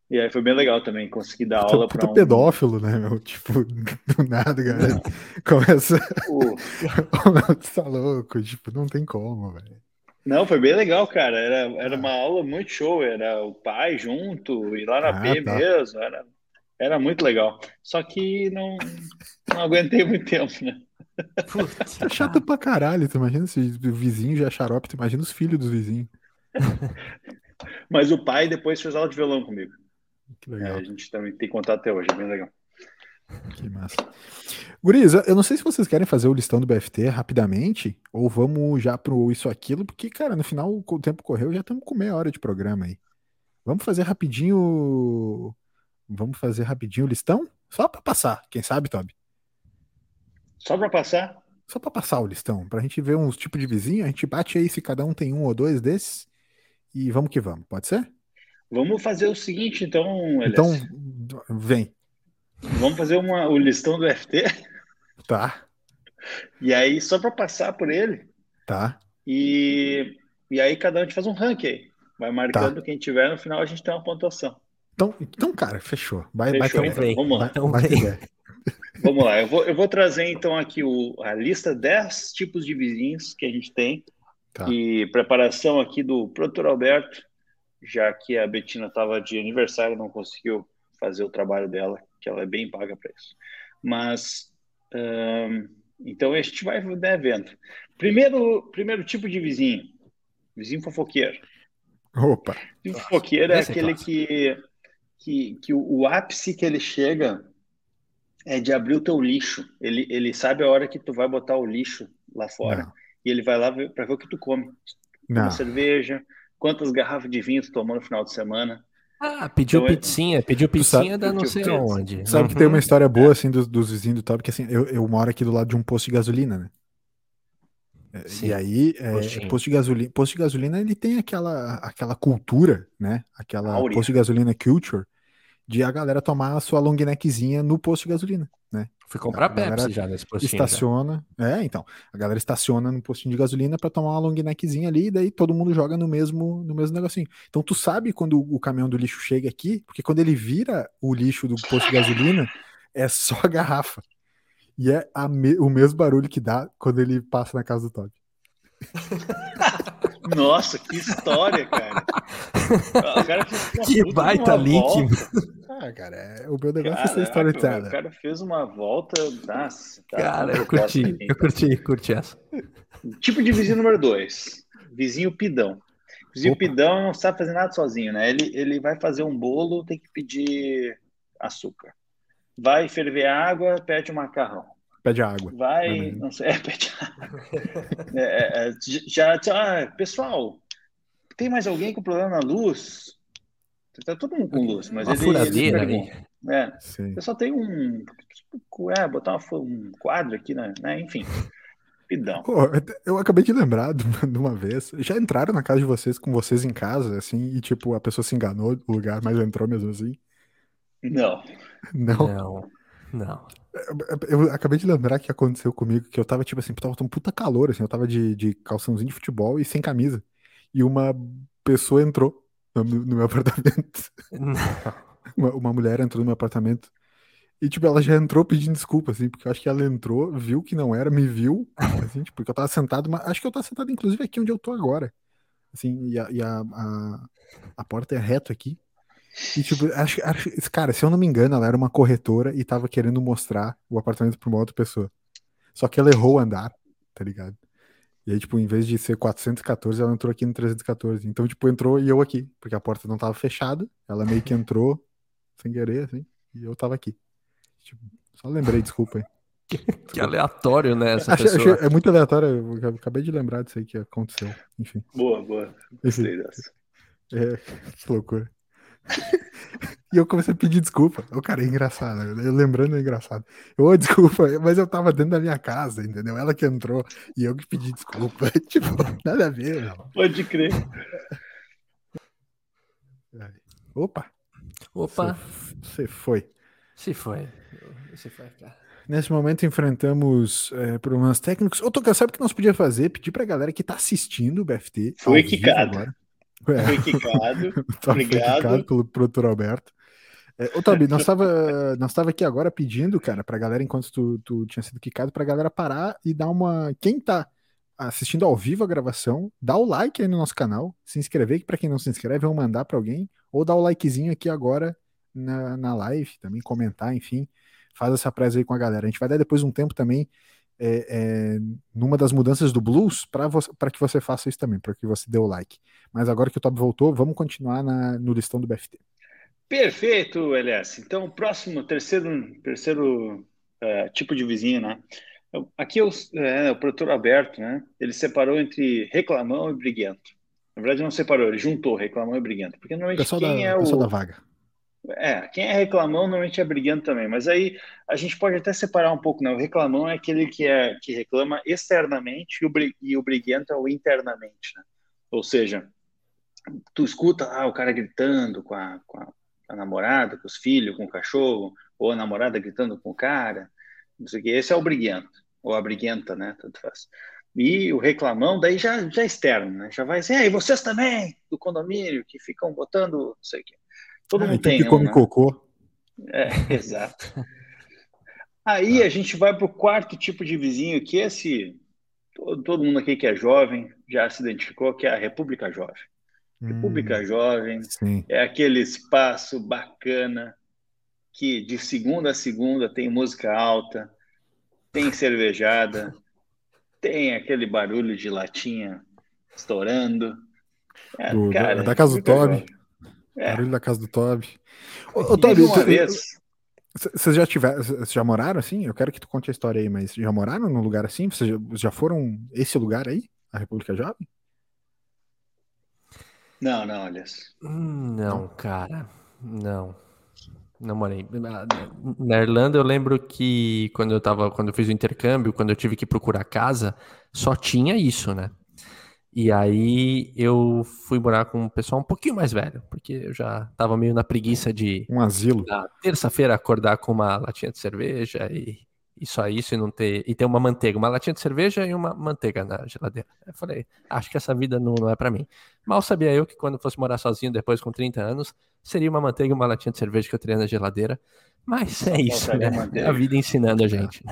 E aí foi bem legal também, conseguir dar aula para um... pedófilo, né, meu? Tipo, do nada, galera. Não. Começa... O... tá louco, tipo, não tem como, velho. Não, foi bem legal, cara. Era, era uma aula muito show, era o pai junto, e lá na ah, P tá. mesmo, era, era muito legal. Só que não, não aguentei muito tempo, né? Putz, é chato pra caralho, tu imagina se o vizinho já é xarope, tu imagina os filhos dos vizinhos. Mas o pai depois fez aula de violão comigo. Que legal. É, a gente também tem contato até hoje, é bem legal. Que massa. Eu não sei se vocês querem fazer o listão do BFT rapidamente, ou vamos já pro isso aquilo, porque, cara, no final o tempo correu, já estamos com meia hora de programa aí. Vamos fazer rapidinho. Vamos fazer rapidinho o listão? Só para passar, quem sabe, Toby? Só para passar? Só para passar o listão, pra gente ver uns tipos de vizinho, a gente bate aí se cada um tem um ou dois desses e vamos que vamos, pode ser? Vamos fazer o seguinte, então, Elias. Então, vem. Vamos fazer uma, o listão do FT? Tá. E aí, só para passar por ele. Tá. E, e aí, cada um faz um ranking aí. Vai marcando tá. quem tiver, no final a gente tem uma pontuação. Então, então cara, fechou. Vai, fechou, vai então, Vamos lá. Vai, vai Vamos lá, eu vou, eu vou trazer então aqui o, a lista 10 tipos de vizinhos que a gente tem Tá. E preparação aqui do produtor Alberto, já que a Betina estava de aniversário, não conseguiu fazer o trabalho dela, que ela é bem paga para isso. Mas, então a gente vai né, vendo. Primeiro, primeiro tipo de vizinho, vizinho fofoqueiro. Opa! Vizinho fofoqueiro é, é aquele que, que, que o, o ápice que ele chega é de abrir o teu lixo. Ele, ele sabe a hora que tu vai botar o lixo lá fora. Não e ele vai lá para ver o que tu come. Não. Uma cerveja, quantas garrafas de vinho tu tomou no final de semana. Ah, pediu então, é pizzinha, pediu pizzinha da não sei onde. Sabe uhum. que tem uma história boa, assim, dos, dos vizinhos do Top, que assim, eu, eu moro aqui do lado de um posto de gasolina, né? É, Sim, E aí, é, posto de gasolina, posto de gasolina ele tem aquela, aquela cultura, né? Aquela Áurea. posto de gasolina culture de a galera tomar a sua long neckzinha no posto de gasolina, né? Fui comprar A galera Pepsi já nesse postinho. já. estaciona, é, então, a galera estaciona no postinho de gasolina pra tomar uma long neckzinha ali e daí todo mundo joga no mesmo no mesmo negocinho. Então tu sabe quando o caminhão do lixo chega aqui, porque quando ele vira o lixo do posto de gasolina, é só a garrafa. E é a me- o mesmo barulho que dá quando ele passa na casa do Todd. Nossa, que história, cara. Que baita link. volta. Ah, cara, é- o meu negócio é Caraca, ser storyteller. O cara fez uma volta. Nossa, tá, Cara, eu curti, aqui. eu curti, curti essa. Tipo de vizinho número dois. Vizinho pidão. Vizinho Opa. pidão não sabe fazer nada sozinho, né? Ele, ele vai fazer um bolo, tem que pedir açúcar. Vai ferver água, pede um macarrão. Pede água. Vai, Uhum. não sei, é, pede água. É, é, é, já, já, ah, pessoal, tem mais alguém com problema na luz? Tá todo mundo com luz, mas Uma ele, furadeira ele. É, Sim. eu só tenho um, é, botar uma um quadro aqui, né? né? Enfim, pidão. Pô, eu acabei de lembrar de uma, de uma vez. Já entraram na casa de vocês com vocês em casa, assim, e tipo, a pessoa se enganou do lugar, mas entrou mesmo assim? Não. Não. Não, não. Eu acabei de lembrar que aconteceu comigo, que eu tava, tipo assim, tava um puta calor, assim, eu tava de, de calçãozinho de futebol e sem camisa. E uma pessoa entrou no, no meu apartamento. Uma, uma mulher entrou no meu apartamento. E, tipo, ela já entrou pedindo desculpa, assim, porque eu acho que ela entrou, viu que não era, me viu, assim, tipo, porque eu tava sentado, mas acho que eu tava sentado, inclusive, aqui onde eu tô agora. Assim, e a, e a, a, a porta é reto aqui. E, tipo, acho, acho, cara, se eu não me engano, ela era uma corretora e tava querendo mostrar o apartamento pra uma outra pessoa. Só que ela errou o andar, tá ligado? E aí, tipo, em vez de ser 414, ela entrou aqui no 314. Então, tipo, entrou e eu aqui, porque a porta não tava fechada. Ela meio que entrou sem querer, assim, e eu tava aqui. Tipo, só lembrei, desculpa aí. Que aleatório, né, essa Achei- pessoa. achei- é muito aleatório, eu acabei de lembrar disso aí que aconteceu. Enfim, Boa, boa. Gostei enfim dessa. é, que loucura. E eu comecei a pedir desculpa. O cara é engraçado, eu lembrando é engraçado. Eu, "Ô, desculpa, mas eu tava dentro da minha casa, entendeu? Ela que entrou e eu que pedi desculpa. Tipo, nada a ver, meu. Pode crer. Opa, Opa, você foi. se foi. Se foi, cara. Nesse momento enfrentamos é, problemas técnicos. Ô, Toca, sabe o que nós podíamos fazer? Pedir pra galera que tá assistindo o BFT. Foi quicado. agora. É, Foi quicado. tá Obrigado. quicado pelo produtor Alberto. É, ô, Tobi, nós tava, nós tava aqui agora pedindo, cara, pra galera, enquanto tu, tu tinha sido quicado, pra galera parar e dar uma. Quem tá assistindo ao vivo a gravação, dá o like aí no nosso canal, se inscrever, que pra quem não se inscreve, vão mandar pra alguém, ou dá o likezinho aqui agora na, na live, também comentar, enfim, faz essa presa aí com a galera. A gente vai dar depois um tempo também é, é, numa das mudanças do blues para que você faça isso também, para que você dê o like. Mas agora que o Top voltou, vamos continuar na- no listão do BFT. Perfeito, LS. Então, o próximo, terceiro, terceiro eh, tipo de vizinho, né? Aqui é o, é, o produtor Alberto, né? Ele separou entre reclamão e briguento. Na verdade, não separou, ele juntou reclamão e briguento. Porque normalmente Pessoal, da, quem é pessoal o. da vaga. É, quem é reclamão normalmente é briguento também, mas aí a gente pode até separar um pouco, né? O reclamão é aquele que, é, que reclama externamente e o, e o briguento é o internamente, né? Ou seja, tu escuta lá o cara gritando com a, com a, a namorada, com os filhos, com o cachorro, ou a namorada gritando com o cara, não sei o quê. Esse é o briguento, ou a briguenta, né? Tanto faz. E o reclamão, daí já, já é externo, né? Já vai assim, e vocês também, do condomínio, que ficam botando, não sei o quê. Todo Ah, mundo e tu tem que um, come né? cocô. É, exato. Aí a gente vai para o quarto tipo de vizinho, que esse todo, todo mundo aqui que é jovem já se identificou, que é a República Jovem. República Hum, Jovem sim. é aquele espaço bacana que de segunda a segunda tem música alta, tem cervejada, tem aquele barulho de latinha estourando. É, Do- da- cara, da casa do República Toby. É. Barulho da casa do Toby. Ô, ô, Toby, vocês já tiveram, vocês já moraram assim? Eu quero que tu conte a história aí, mas já moraram num lugar assim? Vocês já, já foram esse lugar aí? A República Jovem? não, não, olha, Não, cara. Não. Não morei. Na Irlanda eu lembro que quando eu tava, quando eu fiz o intercâmbio, quando eu tive que procurar casa, só tinha isso, né? E aí eu fui morar com um pessoal um pouquinho mais velho, porque eu já tava meio na preguiça de um asilo. Na terça-feira acordar com uma latinha de cerveja e, e só isso e não ter e ter uma manteiga, uma latinha de cerveja e uma manteiga na geladeira. Eu falei, acho que essa vida não, não é para mim. Mal sabia eu que quando fosse morar sozinho depois com 30 anos, seria uma manteiga e uma latinha de cerveja que eu teria na geladeira. Mas é isso, né? É a vida ensinando a gente.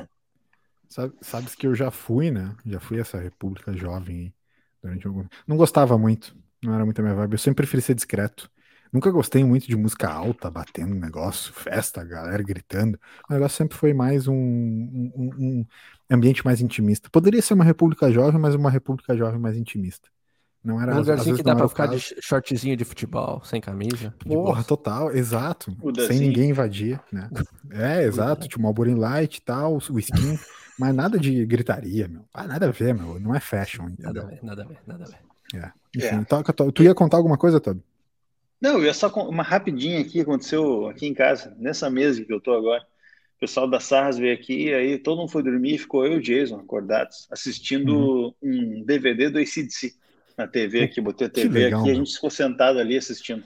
Sabe, sabes que eu já fui, né? Já fui essa república jovem durante algum... Não gostava muito, não era muito a minha vibe. Eu sempre preferi ser discreto. Nunca gostei muito de música alta, batendo negócio, festa, galera gritando. O negócio sempre foi mais um, um, um ambiente mais intimista. Poderia ser uma república jovem, mas uma república jovem mais intimista. Não era, um lugarzinho que dá pra ficar de shortzinho de futebol, sem camisa. Porra, total, exato. Sem ninguém invadir, né? É, exato. Tipo, Marlboro Light e tal, o skin. Mas nada de gritaria, meu. Ah, nada a ver, meu. Não é fashion, entendeu? Nada a ver, nada a ver, nada a ver. É. Enfim, é. Toca, tu ia contar alguma coisa, Toby? Não, eu ia só uma rapidinha aqui, aconteceu aqui em casa, nessa mesa que eu tô agora. O pessoal da Sarras veio aqui, aí todo mundo foi dormir, ficou eu e o Jason acordados, assistindo uhum. um DVD do ACDC na TV aqui, botei a TV legal, aqui, a gente ficou sentado ali assistindo.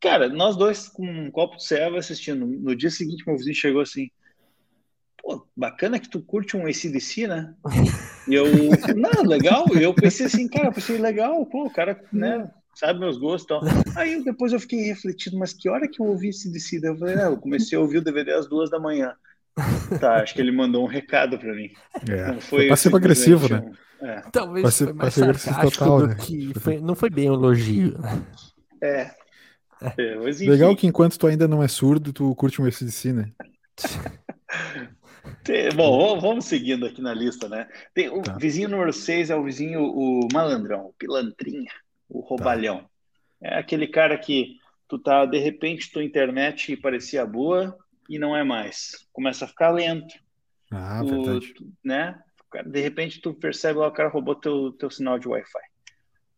Cara, nós dois com um copo de serva assistindo. No dia seguinte, meu vizinho chegou assim: Pô, bacana que tu curte um ACDC, né? E eu, não, legal. E eu pensei assim, cara, pensei legal, pô, o cara, né, sabe meus gostos e tal. Aí depois eu fiquei refletindo, mas que hora que eu ouvi ACDC? Eu falei, é, eu comecei a ouvir o DVD às duas da manhã. Tá, acho que ele mandou um recado para mim. É, foi passivo-agressivo, né? É. Talvez Passivo, foi mais sarcástico total, né? que foi, não foi bem elogio. Né? É. é Legal que enquanto tu ainda não é surdo, tu curte um SDC, né? Tem, bom, vamos seguindo aqui na lista, né? Tem, o tá. vizinho número 6 é o vizinho, o malandrão, o pilantrinha, o roubalhão. Tá. É aquele cara que tu tá, de repente, tua internet parecia boa e não é mais. Começa a ficar lento. Ah, tu, verdade. Tu, né? de repente tu percebe lá o cara roubou teu, teu sinal de Wi-Fi.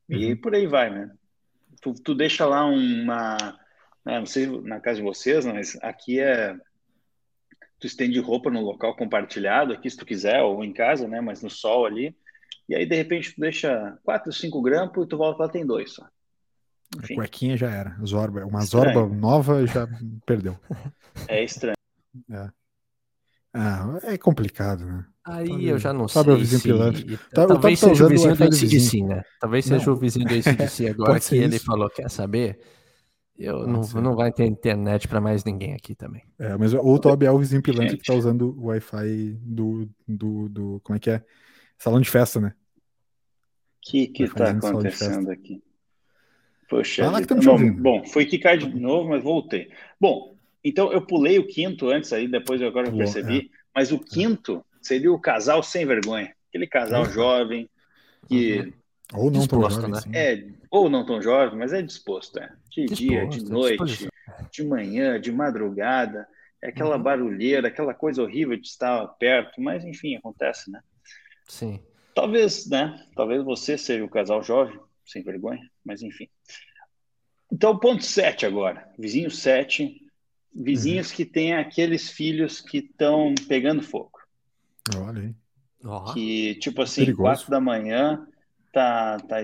E uhum. por aí vai, né? Tu, tu deixa lá uma. Né, não sei na casa de vocês, mas aqui é. Tu estende roupa no local compartilhado, aqui se tu quiser, ou em casa, né? Mas no sol ali. E aí, de repente, tu deixa 4, 5 grampos e tu volta lá, tem dois só. Enfim. A cuequinha já era. Zorba. Uma estranho. zorba nova já perdeu. É estranho. É. Ah, é complicado, né? Aí eu já não Sabe sei. o vizinho se... pilantra. Tá, Talvez tá seja o vizinho do ACDC, né? Talvez seja não. o vizinho do ACDC agora que ele falou, quer saber? Eu não, não vai ter internet para mais ninguém aqui também. É, mas o Toby é vizinho pilantra que tá usando o Wi-Fi do, do, do. Como é que é? Salão de festa, né? O que que tá acontecendo aqui? Poxa, Fala que bom, bom, foi que cai de novo, mas voltei. Bom, então eu pulei o quinto antes aí, depois eu agora eu percebi, é. mas o quinto seria o casal sem vergonha. Aquele casal uhum. jovem que. Uhum. Ou não disposto, tão jovem, né? É, ou não tão jovem, mas é disposto, é. De disposto, dia, de noite, de manhã, de madrugada. É aquela uhum. barulheira, aquela coisa horrível de estar perto, mas enfim, acontece, né? Sim. Talvez, né? Talvez você seja o casal jovem, sem vergonha, mas enfim. Então, ponto 7 agora. Vizinho 7. Vizinhos uhum. que têm aqueles filhos que estão pegando fogo. Olha aí. Que, tipo assim, Perigoso. quatro da manhã, tá, tá,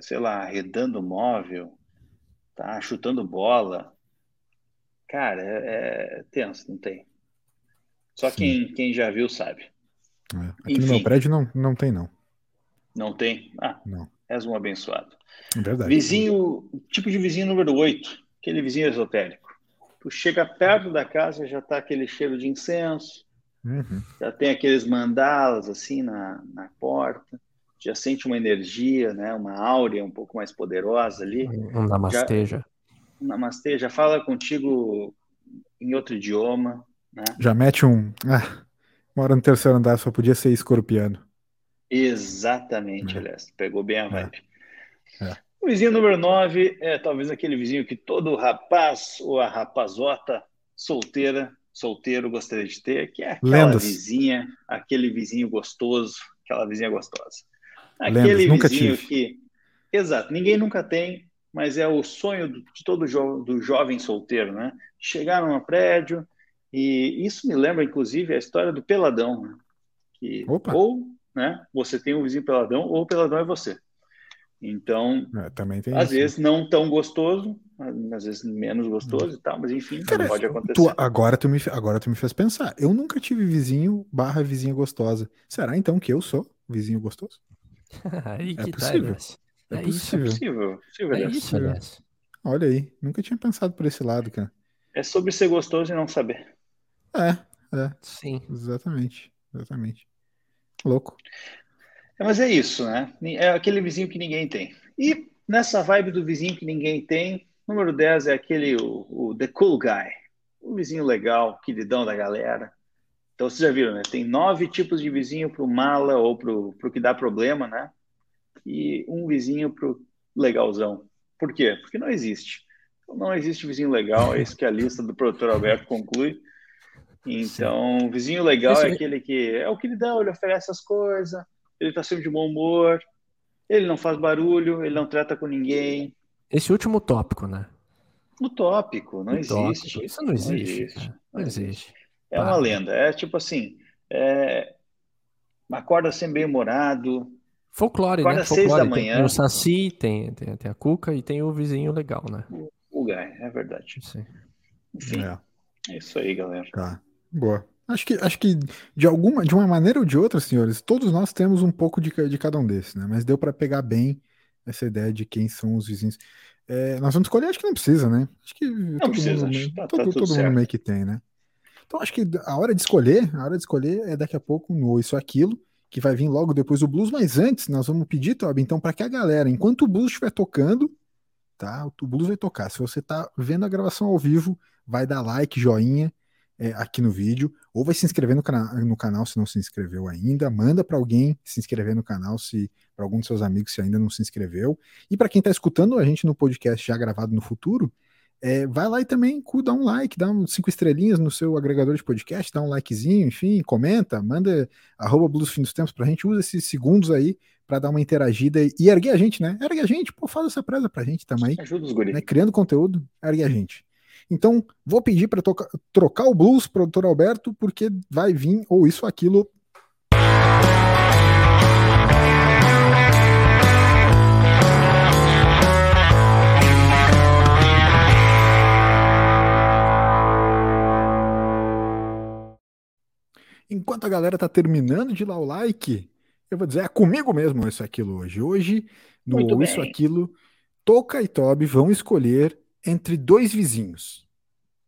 sei lá, arredando móvel, tá chutando bola. Cara, é, é tenso, não tem. Só quem, quem já viu sabe. É. Aqui Enfim, no meu prédio não, não tem, não. Não tem? Ah, não. és um abençoado. É verdade. Vizinho, tipo de vizinho número 8, aquele vizinho esotérico. Tu chega perto da casa, já tá aquele cheiro de incenso, Uhum. Já tem aqueles mandalas assim na, na porta, já sente uma energia, né? Uma áurea um pouco mais poderosa ali. Um namasteja. Um namastê, já fala contigo em outro idioma, né? Já mete um. Ah, mora no terceiro andar, só podia ser escorpiano. Exatamente, é. aliás, pegou bem a vibe. É. É. O vizinho número 9 é talvez aquele vizinho que todo rapaz ou a rapazota solteira solteiro gostaria de ter, que é aquela Lendas. vizinha, aquele vizinho gostoso, aquela vizinha gostosa. Aquele Lendas, vizinho que. Exato, ninguém nunca tem, mas é o sonho de todo jo do jovem solteiro, né? Chegar num prédio, e isso me lembra, inclusive, a história do peladão, né? que Opa. ou né, você tem um vizinho peladão, ou o peladão é você. Então, é, às isso. vezes não tão gostoso, às vezes menos gostoso e tal, mas enfim, Cara, pode acontecer. Tu, agora, tu me, agora tu me fez pensar. Eu nunca tive vizinho barra vizinha gostosa. Será então que eu sou vizinho gostoso? Aí é que tá, possível. Tá, é, é possível. possível. possível, é isso, aliás. Olha aí, nunca tinha pensado por esse lado, cara. É sobre ser gostoso e não saber. É, é. Sim. Exatamente, exatamente. Louco. É, mas é isso, né? É aquele vizinho que ninguém tem. E nessa vibe do vizinho que ninguém tem, número 10 é aquele, o, o The Cool Guy. O vizinho legal, queridão da galera. Então vocês já viram, né? Tem nove tipos de vizinho para o mala ou para o que dá problema, né? E um vizinho para o legalzão. Por quê? Porque não existe. Então, não existe vizinho legal, é isso que a lista do produtor Alberto conclui. Então, Sim. vizinho legal Esse... é aquele que é o queridão, ele oferece as coisas, ele está sempre de bom humor, ele não faz barulho, ele não trata com ninguém. Esse último tópico, né? Utópico, não existe. Isso não existe. Não existe. Não existe. É uma lenda. É tipo assim: é... acorda sempre bem-humorado. Folclore, acorda né? Seis da manhã. Tem, o Saci, tem, tem, tem, a Cuca e tem o vizinho legal, né? O, o Guy, é verdade. Sim. Enfim, é. é isso aí, galera. Tá. Boa. Acho que, acho que de alguma, de uma maneira ou de outra, senhores, todos nós temos um pouco de, de cada um desses, né? Mas deu para pegar bem essa ideia de quem são os vizinhos. É, nós vamos escolher, acho que não precisa, né? Acho que não todo, precisa, mundo, tá, todo, tá todo mundo meio que tem, né? Então acho que a hora de escolher, a hora de escolher é daqui a pouco no Isso Aquilo, que vai vir logo depois do blues, mas antes nós vamos pedir, Toby, então, para que a galera, enquanto o blues estiver tocando, tá? O blues vai tocar. Se você tá vendo a gravação ao vivo, vai dar like, joinha, é, aqui no vídeo, ou vai se inscrever no, cana no canal se não se inscreveu ainda, manda para alguém se inscrever no canal se para algum dos seus amigos se ainda não se inscreveu. E para quem está escutando a gente no podcast já gravado no futuro, é, vai lá e também dá um like, dá um cinco estrelinhas no seu agregador de podcast, dá um likezinho, enfim, comenta, manda arroba Blues Fim dos Tempos pra gente, usa esses segundos aí para dar uma interagida e erguer a gente, né? Ergue a gente, pô, faz essa presa pra gente também. Ajuda os guri. Né? Criando conteúdo, ergue a gente. Então, vou pedir para trocar o blues, produtor Alberto, porque vai vir ou isso ou aquilo. Enquanto a galera tá terminando de dar o like, eu vou dizer, é comigo mesmo isso aquilo hoje. Hoje, no Isso Aquilo, Toca e Toby vão escolher entre dois vizinhos,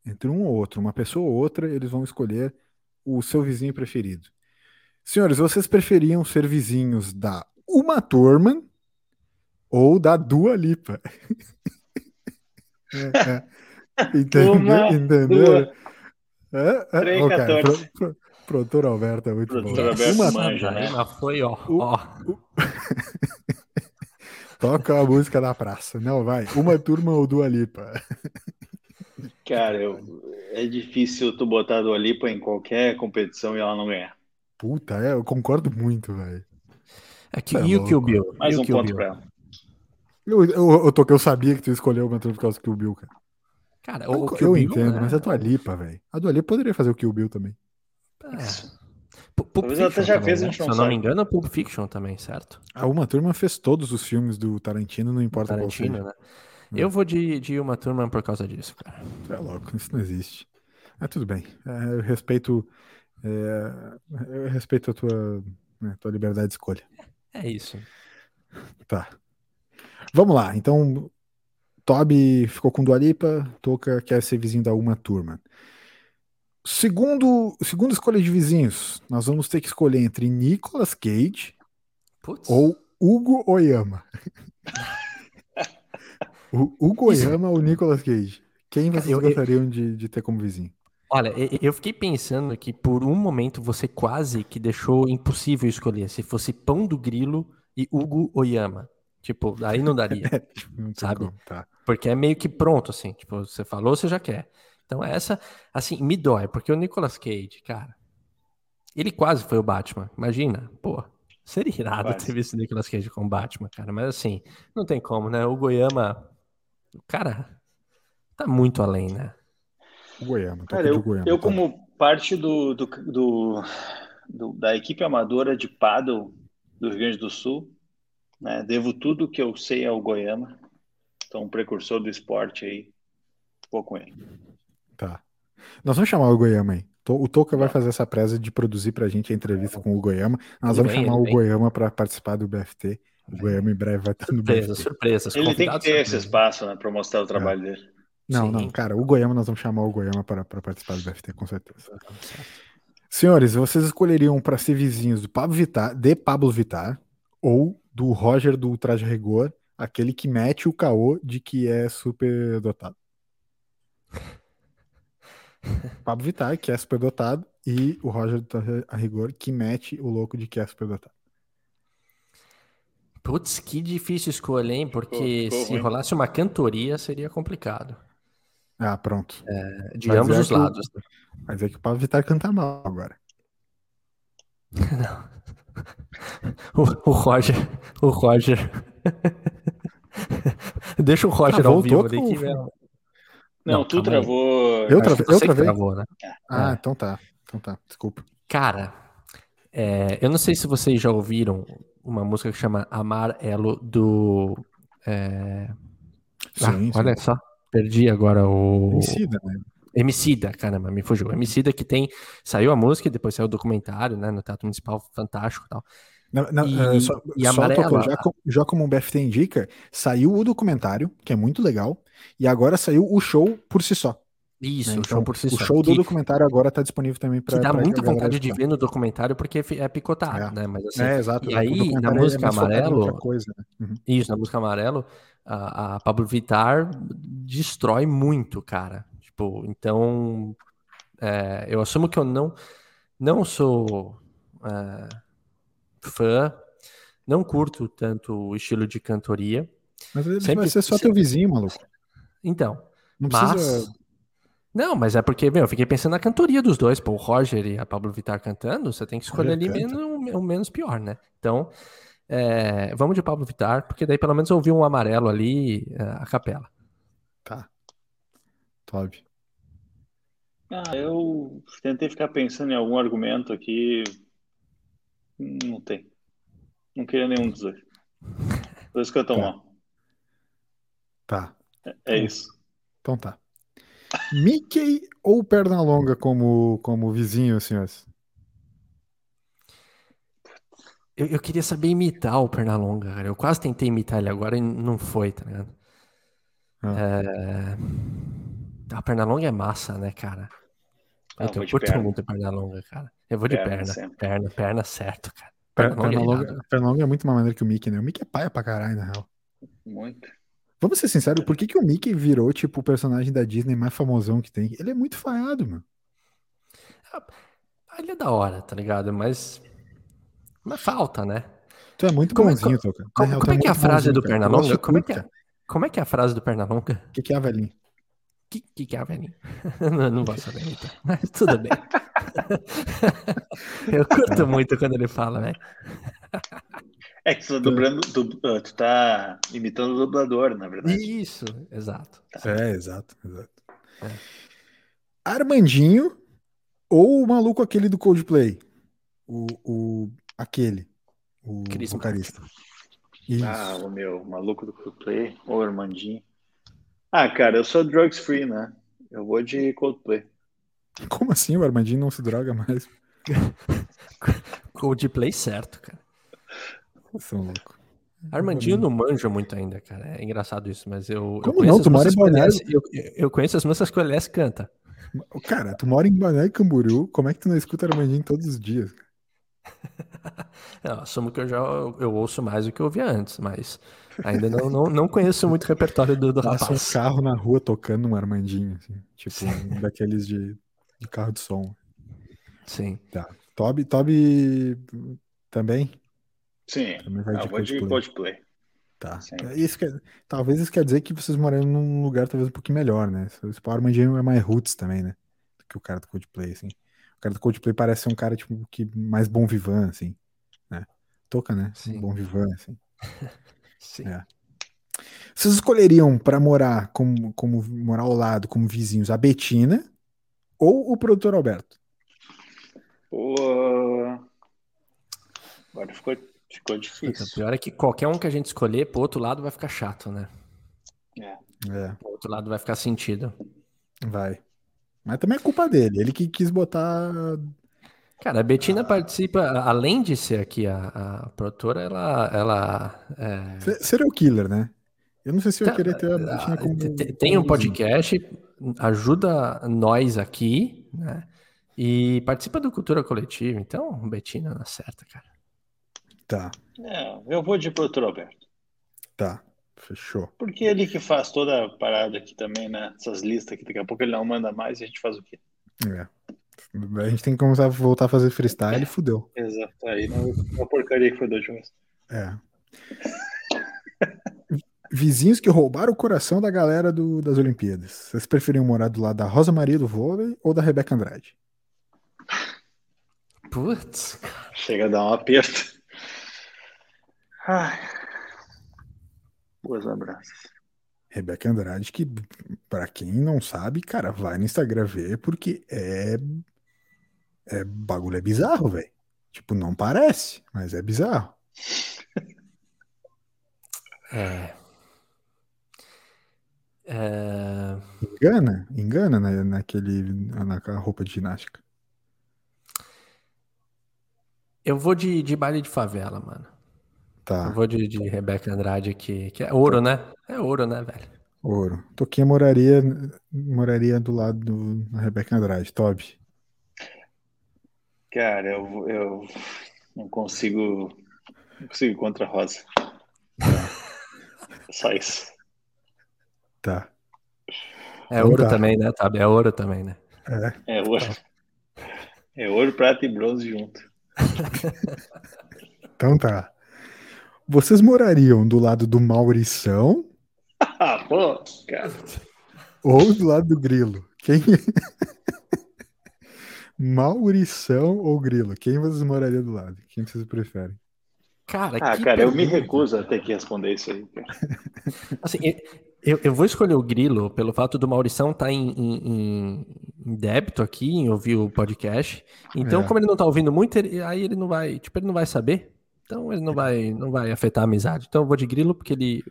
entre um ou outro, uma pessoa ou outra, eles vão escolher o seu vizinho preferido. Senhores, vocês preferiam ser vizinhos da Uma Thurman ou da Dua Lipa? é, é. Entendeu? Uma, Entendeu? É, é, 3, okay. Pro, pro, produtor Alberto é muito produtor bom. Alberto uma, manja, né? foi, ó. ó. Toca a música da praça. Não, vai. Uma turma ou Dua Lipa? Cara, eu, é difícil tu botar a Dua Lipa em qualquer competição e ela não ganhar. Puta, é, eu concordo muito, velho. É que, é e o Kill Bill? Mais um ponto Bill? pra ela. Eu, eu, eu, tô, eu sabia que tu escolheu o turma por causa do Kill Bill, cara. Cara, eu, o eu Bill, entendo, né? mas a Dua Lipa, velho. A Dua Lipa poderia fazer o Kill Bill também. É. Pulp Talvez até já também, fez, né? não Se eu sabe. não me engano, é Pulp Fiction também, certo? A Uma Turma fez todos os filmes do Tarantino, não importa Tarantino, qual né? É. Eu vou de, de Uma Turma por causa disso, cara. É louco, isso não existe. Mas tudo bem. É, eu respeito. é, eu respeito a tua, né, tua liberdade de escolha. É isso. Tá. Vamos lá. Então, Toby ficou com Dua Lipa, Toca quer ser vizinho da Uma Turma. Segundo, segunda escolha de vizinhos, nós vamos ter que escolher entre Nicolas Cage Putz. ou Hugo Oyama. o Hugo Isso- Oyama ou Nicolas Cage? Quem vocês Eu- eu- gostariam de, de ter como vizinho? Olha, eu fiquei pensando que por um momento você quase que deixou impossível escolher se fosse Pão do Grilo e Hugo Oyama. Tipo, aí não daria. Não tem Sabe? como, tá. Porque é meio que pronto, assim. Tipo, você falou, você já quer. Então essa, assim, me dói, porque o Nicolas Cage, cara, ele quase foi o Batman. Imagina, pô. Seria irado Quase. ter visto o Nicolas Cage com o Batman, cara. Mas assim, não tem como, né? O Goiama O cara tá muito além, né? O Goiama. toca Cara, eu, Goiama, eu tá? como parte do, do, do- do- da equipe amadora de paddle do Rio Grande do Sul, né, devo tudo que eu sei ao Goiama. Então, um precursor do esporte aí, vou com ele. Tá. Nós vamos chamar o Goiama aí. O Toca vai fazer essa presa de produzir pra gente a entrevista com o Goiama. Nós vamos vem, chamar o. Goiama pra participar do BFT. O Goiama em breve vai estar no Surpresa, BFT. surpresas. Ele tem que ter esse surpresa. espaço, né, para mostrar o trabalho dele. Não, Sim. não, cara, o Goiama, nós vamos chamar o Goiama para para participar do BFT, com certeza. Senhores, vocês escolheriam para ser vizinhos do Pablo Vittar, de Pablo Vittar, ou do Roger do Traje Rigor, aquele que mete o caô de que é super dotado. Pablo Vittar, que é super dotado, e o Roger a Rigor, que mete o louco de que é super dotado. Putz, que difícil escolher, hein? Porque Ficou- ficou se ruim. rolasse uma cantoria seria complicado. Ah, pronto. De Mas ambos é os que lados. Vai dizer que o Pablo Vittar canta mal agora. O, o Roger. O Roger. Deixa o Roger Travou ao o vivo Não, Não, tu travou. Eu você Eu travei? travou, né? Ah, É. então tá. Então tá, desculpa. Cara, é, eu não sei se vocês já ouviram uma música que chama Amarelo do. é, ah, Sim, sim. olha só, perdi agora o. Emicida, né? Emicida, caramba, me fugiu. Emicida que tem. Saiu a música, depois saiu o documentário, né? No Teatro Municipal, fantástico e tal. Não, não, E- eh, só, e só toca- já, já como o BFT indica, saiu o documentário, que é muito legal, e agora saiu o show por si só. Isso, né? o Então, show por si o só. show do que, documentário agora tá disponível também para dá muita vontade de ver no documentário porque é picotado, É. né? Mas assim, É, exato. E o aí, na é música em Amarelo, coisa, né? Uhum. Isso, na música Amarelo, a, a Pablo Vittar destrói muito, cara. Tipo, então, é, eu assumo que eu não, não sou é, fã, não curto tanto o estilo de cantoria. Mas ele Sempre- vai ser só teu vizinho, maluco. Então, Não mas... precisa. Não, mas é porque, meu, eu fiquei pensando na cantoria dos dois, pô, o Roger e a Pablo Vittar cantando, você tem que escolher ali canta. menos, o menos pior, né? Então, é, vamos de Pablo Vittar, porque daí pelo menos eu ouvi um amarelo ali, é, a capela. Tá. Top. Ah, eu tentei ficar pensando em algum argumento aqui. Não tem. Não queria nenhum dos dois. Por isso que eu tô Tá. mal. Tá. É isso. Então tá. Mickey ou Pernalonga como, como vizinho, senhores? Eu, eu queria saber imitar o Pernalonga, cara. Eu quase tentei imitar ele agora e não foi, tá ligado? Ah. É... A Pernalonga é massa, né, cara? Ah, eu de curto perna. muito Pernalonga, cara. Eu vou de Perna perna. Perna, perna certo, cara. Per- Pernalonga é irado. Pernalonga é muito mais maneiro que o Mickey, né? O Mickey é paia pra caralho, na real. Muito. Vamos ser sinceros, por que, que o Mickey virou, tipo, o personagem da Disney mais famosão que tem? Ele é muito falhado, mano. Ele é da hora, tá ligado? Mas. Mas falta, né? Tu é muito Como é- bonzinho, Toca. Como, real, tu como é que é a frase do Pernalonga? Como é que é, como é que é a frase do Pernalonga? O que, que é a velhinha? Que, que, que é a velhinha? não, não vou saber imitar, mas tudo bem. Eu curto muito quando ele fala, né? É que tu tá dublando, du- ah, tu tá imitando o dublador, na verdade. Isso, exato. É, exato, exato. É. Armandinho ou o maluco aquele do Coldplay? O, o aquele, o Chris vocalista. Isso. Ah, o meu maluco do Coldplay, o Armandinho. Ah, cara, eu sou drugs free, né? Eu vou de Coldplay. Como assim o Armandinho não se droga mais? Coldplay certo, cara. São louco. Armandinho não manja muito ainda, cara. É engraçado isso, mas eu, eu Como conheço não? as Tu mora músicas em Balneário? Eu, eu conheço as músicas que o LS canta. Cara, tu mora em Balneário Camboriú, como é que tu não escuta Armandinho todos os dias? Eu assumo que eu já eu ouço mais do que eu ouvia antes, mas ainda não, não, não conheço muito o repertório do, do Passa um rapaz. carro na rua tocando um Armandinho, assim, tipo um daqueles de, de carro de som. Sim. Toby, Toby também? Sim, Também vai ah, de vou de Coldplay. Coldplay. Tá. Sim. Isso quer- talvez isso quer dizer que vocês moram num lugar talvez um pouquinho melhor, né? Esse o Armandinho é mais roots também, né? Do que o cara do Coldplay, assim. O cara do Coldplay parece ser um cara, tipo, que mais bom vivan, assim, né? Toca, né? Sim. Bom vivan, assim. Sim. É. Vocês escolheriam para morar como, como morar ao lado, como vizinhos, a Betina ou o produtor Alberto? Pô, agora ficou, ficou O difícil. pior é que qualquer um que a gente escolher, pro outro lado vai ficar chato, né? É. É, Pro outro lado vai ficar sentido. vai. Mas também é culpa dele. Ele que quis botar. Cara, a Betina participa, além de ser aqui a, a produtora, ela. ela é, Serial killer, né? Eu não sei se eu ia Tá, querer ter a Betina ah, como. te- te- Tem um como podcast, ajuda nós aqui, né? E participa do Cultura Coletiva. Então, Betina na certa, cara. Tá, É, eu vou de produtor Alberto. tá. Fechou. Porque ele que faz toda a parada aqui também, né? Essas listas aqui, daqui a pouco ele não manda mais e a gente faz o quê? É. A gente tem que começar a voltar a fazer freestyle e fudeu. Exato. Aí não uma porcaria que foi do último vez. É. Vizinhos que roubaram o coração da galera do- das Olimpíadas. Vocês preferiam morar do lado da Rosa Maria do vôlei ou da Rebeca Andrade? Putz, Chega a dar um aperto. Ai. Boas abraços. Rebeca Andrade, que, pra quem não sabe, cara, vai no Instagram ver, porque é. É bagulho é bizarro, velho. Tipo, não parece, mas é bizarro. é. É, Engana, engana na, naquele, naquela roupa de ginástica. Eu vou de, de baile de favela, mano. Eu Tá, vou de, de Rebeca Andrade aqui, que é ouro, né? É ouro, né, velho? ouro. Toquinha moraria, moraria do lado do, da Rebeca Andrade, Toby. Cara, eu, eu não consigo. Não consigo ir contra a Rosa. Só isso. Tá. É Então ouro tá. também, né, Tabi? É ouro também, né? É, É ouro. É ouro, prata e bronze junto. então tá. Vocês morariam do lado do Maurição Ah, pô, cara. ou do lado do Grilo? Quem? Maurição ou Grilo? Quem vocês morariam do lado? Quem vocês preferem? Cara, Ah, cara, eu me pergunta. recuso a ter que responder isso aí, cara. Assim, eu, eu, vou escolher o Grilo pelo fato do Maurição estar em, em- em- em débito aqui, em ouvir o podcast. Então, É. como ele não tá ouvindo muito, ele- aí ele não vai, tipo, ele não vai saber. Então, ele não vai, não vai afetar a amizade. Então, eu vou de Grilo porque ele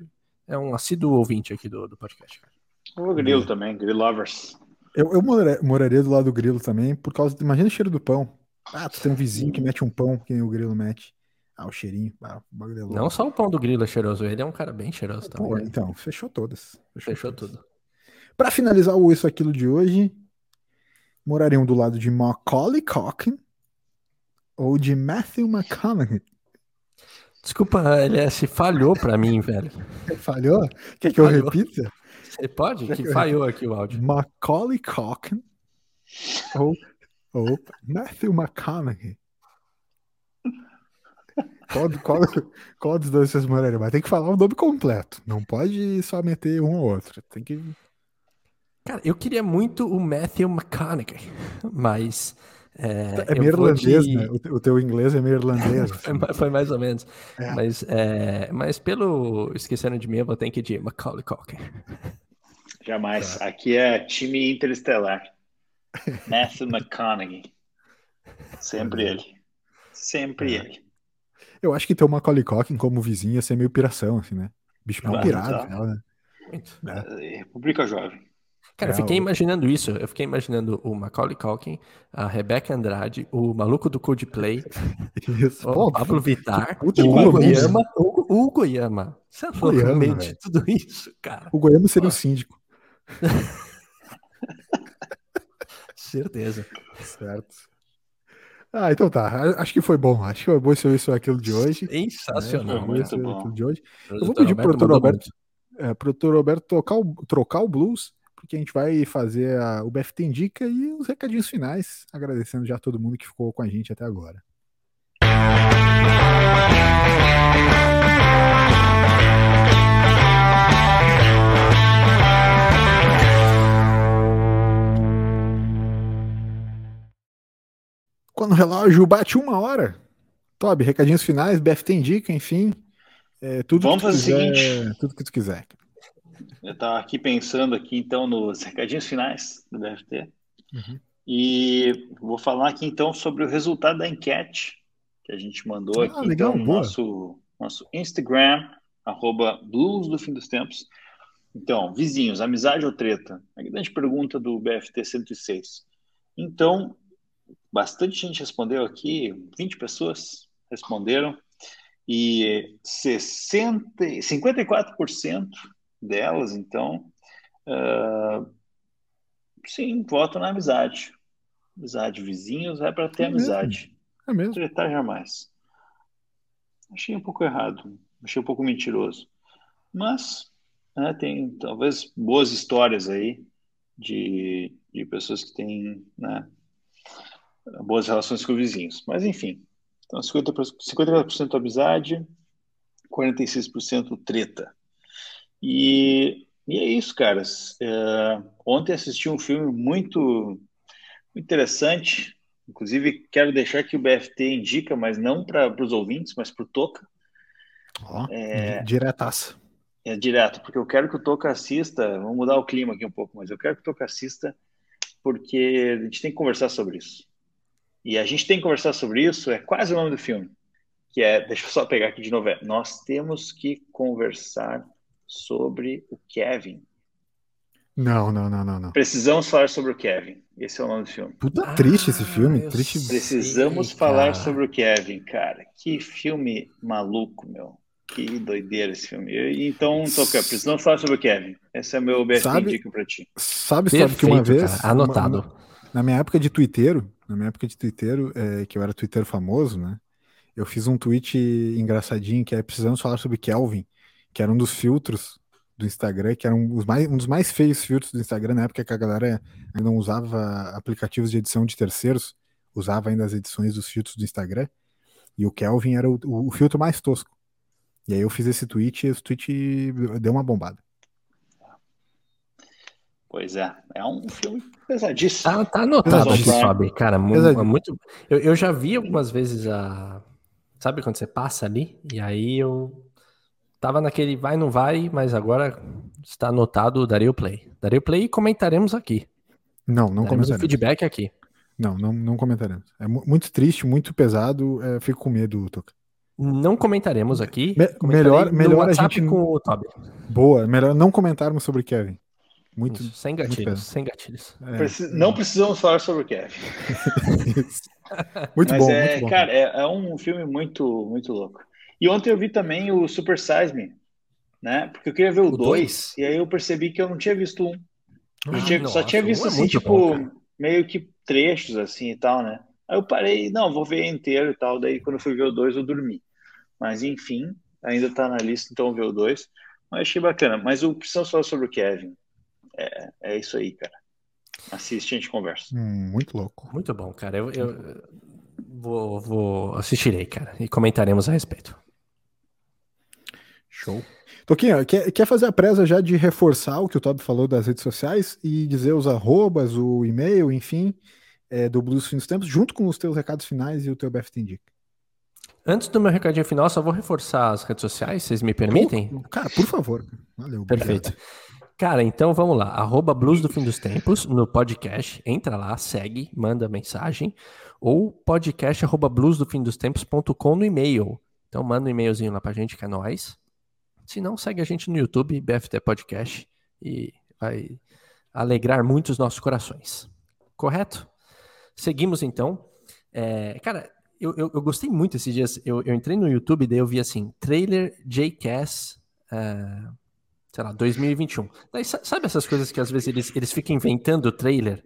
é um assíduo ouvinte aqui do, do podcast. cara. Vou grilo também, grill lovers. Eu, eu mora- moraria do lado do Grilo também, por causa. do- Imagina o cheiro do pão. Ah, tu tem um vizinho que mete um pão que nem o Grilo mete. Ah, o cheirinho. Ah, o é. Não só o pão do Grilo é cheiroso, ele é um cara bem cheiroso Pô, também. então, fechou todas. Fechou todas. tudo. Pra finalizar o Isso Aquilo de hoje, morariam do lado de Macaulay Culkin ou de Matthew McConaughey? Desculpa, LS, falhou pra mim, velho. Falhou? Quer que eu Falhou. repita? Você pode? Que falhou aqui o áudio. Macaulay Culkin ou, ou Matthew McConaughey? Qual, qual, qual dos dois vocês morariam? Mas tem que falar o nome completo. Não pode só meter um ou outro. Tem que. Cara, eu queria muito o Matthew McConaughey, mas. É, É meio irlandês, de- né? O te- O teu inglês é meio irlandês. Foi, ma- foi mais ou menos. É. Mas, é, mas pelo Esquecendo de mim, eu vou ter que ir de Macaulay Culkin. Jamais. Aqui é time interestelar. Matthew McConaughey. Sempre ele. Sempre É. ele. Eu acho que ter o Macaulay Culkin como vizinho ia ser meio piração, assim, né? Bicho pirado, tá. né? Muito. É, República Jovem. Cara, eu É, fiquei imaginando isso. Eu fiquei imaginando o Macaulay Culkin, a Rebeca Andrade, o maluco do Coldplay, Isso. o Pô, Pablo Vittar, o. Yama, o o Hugo Yama. Você é louco Yama, no meio velho. de tudo isso, cara. o Goiânia seria o síndico. Certeza. Certo. Ah, então tá. Acho que foi bom. Acho que foi bom isso, isso aquilo de hoje. Sensacional. Foi muito isso, bom. aquilo de hoje. Eu vou pedir pro produtor Alberto- É, pro doutor Roberto tocar o, trocar o blues, porque a gente vai fazer a- o BFT Indica e os recadinhos finais, agradecendo já todo mundo que ficou com a gente até agora. Quando o relógio bate uma hora, Toby, recadinhos finais, BFT Indica, enfim. É, tudo Vamos que fazer o quiser, tudo que tu quiser. Eu estava aqui pensando aqui então nos recadinhos finais do BFT. Uhum. E vou falar aqui então sobre o resultado da enquete que a gente mandou Ah, aqui legal, então, no nosso, nosso Instagram, arroba Blues do Fim dos Tempos. Então, vizinhos, amizade ou treta? A grande pergunta do BFT 106. Então, bastante gente respondeu aqui, 20 pessoas responderam, e 60, 54% delas, então, ah, sim, votam na amizade. Amizade, vizinhos, é para ter É mesmo? amizade. É mesmo. Tretar jamais. Achei um pouco errado, achei um pouco mentiroso. Mas né, tem talvez boas histórias aí de, de pessoas que têm né, boas relações com vizinhos. Mas enfim, então 50%, 54% amizade, 46% treta. E, e é isso, caras. É, ontem assisti um filme muito interessante. Inclusive, quero deixar que o BFT indica, mas não para os ouvintes, mas para o Toca. Ó, É. di- diretaça. É direto, porque eu quero que o Toca assista. Vamos mudar o clima aqui um pouco, mas eu quero que o Toca assista, porque a gente tem que conversar sobre isso. E a gente tem que conversar sobre isso, é quase o nome do filme. Que é, deixa eu só pegar aqui de novo. é, Nós temos que conversar sobre o Kevin. Não, não, não, não, não. Precisamos falar sobre o Kevin. Esse é o nome do filme. Puta triste esse filme. Ah, eu Triste. sei. Precisamos Sim, falar cara. sobre o Kevin, cara. Que filme maluco, meu. Que doideira esse filme. Então, Toca, precisamos falar sobre o Kevin. Esse é o meu BFT Sabe- dica pra ti. Sabe, sabe que uma Perfeito, vez. cara. Anotado. uma- na minha época de twitteiro, na minha época de twitteiro, é, que eu era twitter famoso, né? Eu fiz um tweet engraçadinho que é precisamos falar sobre Kelvin, que era um dos filtros do Instagram, que era um, mais, um dos mais feios filtros do Instagram na época que a galera ainda não usava aplicativos de edição de terceiros, usava ainda as edições dos filtros do Instagram, e o Kelvin era o, o filtro mais tosco. E aí eu fiz esse tweet e esse tweet deu uma bombada. Pois é, é um filme pesadíssimo. Tá, tá anotado aqui. Sobe, cara. mu- Pesadíssimo. muito. Eu, eu já vi algumas vezes a. Sabe quando você passa ali? E aí eu tava naquele vai, não vai, mas agora está anotado, darei o play. Darei o play e comentaremos aqui. Não, não Daremos comentaremos. feedback aqui. Não, não, não comentaremos. É mu- muito triste, muito pesado. é, fico com medo, Toca. Não comentaremos aqui. Me- melhor- melhor a WhatsApp gente- com o Toby. Boa, melhor não comentarmos sobre Kevin. Muito. Isso, sem muito gatilhos, pesado. sem gatilhos. é, Preci- Não precisamos falar sobre o Kevin. muito Mas bom, é, muito bom. cara, é, é um filme muito, muito louco. E ontem eu vi também o Super Size Me, né? Porque eu queria ver o O 2, dois? e aí eu percebi que eu não tinha visto um. Eu Ah, tinha- só nossa, tinha um visto é assim, muito tipo, bom, meio que trechos assim e tal, né? Aí eu parei, não, vou ver inteiro e tal. Daí quando eu fui ver o 2, eu dormi. Mas enfim, ainda tá na lista, então eu ver o 2. Mas achei bacana. Mas o precisamos falar sobre o Kevin. É, é isso aí, cara. Assiste, a gente conversa. Hum, muito louco. Muito bom, cara. Eu, eu vou, vou assistirei, cara, e comentaremos a respeito. Show. Toquinha, quer, quer fazer a presa já de reforçar o que o Toby falou das redes sociais e dizer os arrobas, o e-mail, enfim, é, do Blues Fim dos Tempos, junto com os teus recados finais e o teu BFT Indica. Antes do meu recadinho final, só vou reforçar as redes sociais, vocês me permitem? Pô, Cara, por favor. Valeu. Perfeito. Cara, então vamos lá. Arroba Blues do Fim dos Tempos no podcast. Entra lá, segue, manda mensagem. Ou podcast arroba bluesdofimdostempos.com no e-mail. Então manda um e-mailzinho lá pra gente, que é nóis. Se não, segue a gente no YouTube, BFT Podcast. E vai alegrar muito os nossos corações. Correto? Seguimos então. É, cara, eu, eu, eu gostei muito esses dias. Eu, eu entrei no YouTube daí eu vi assim, trailer JCast. é, sei lá, 2021. Daí, sa- sabe essas coisas que às vezes eles, eles ficam inventando o trailer?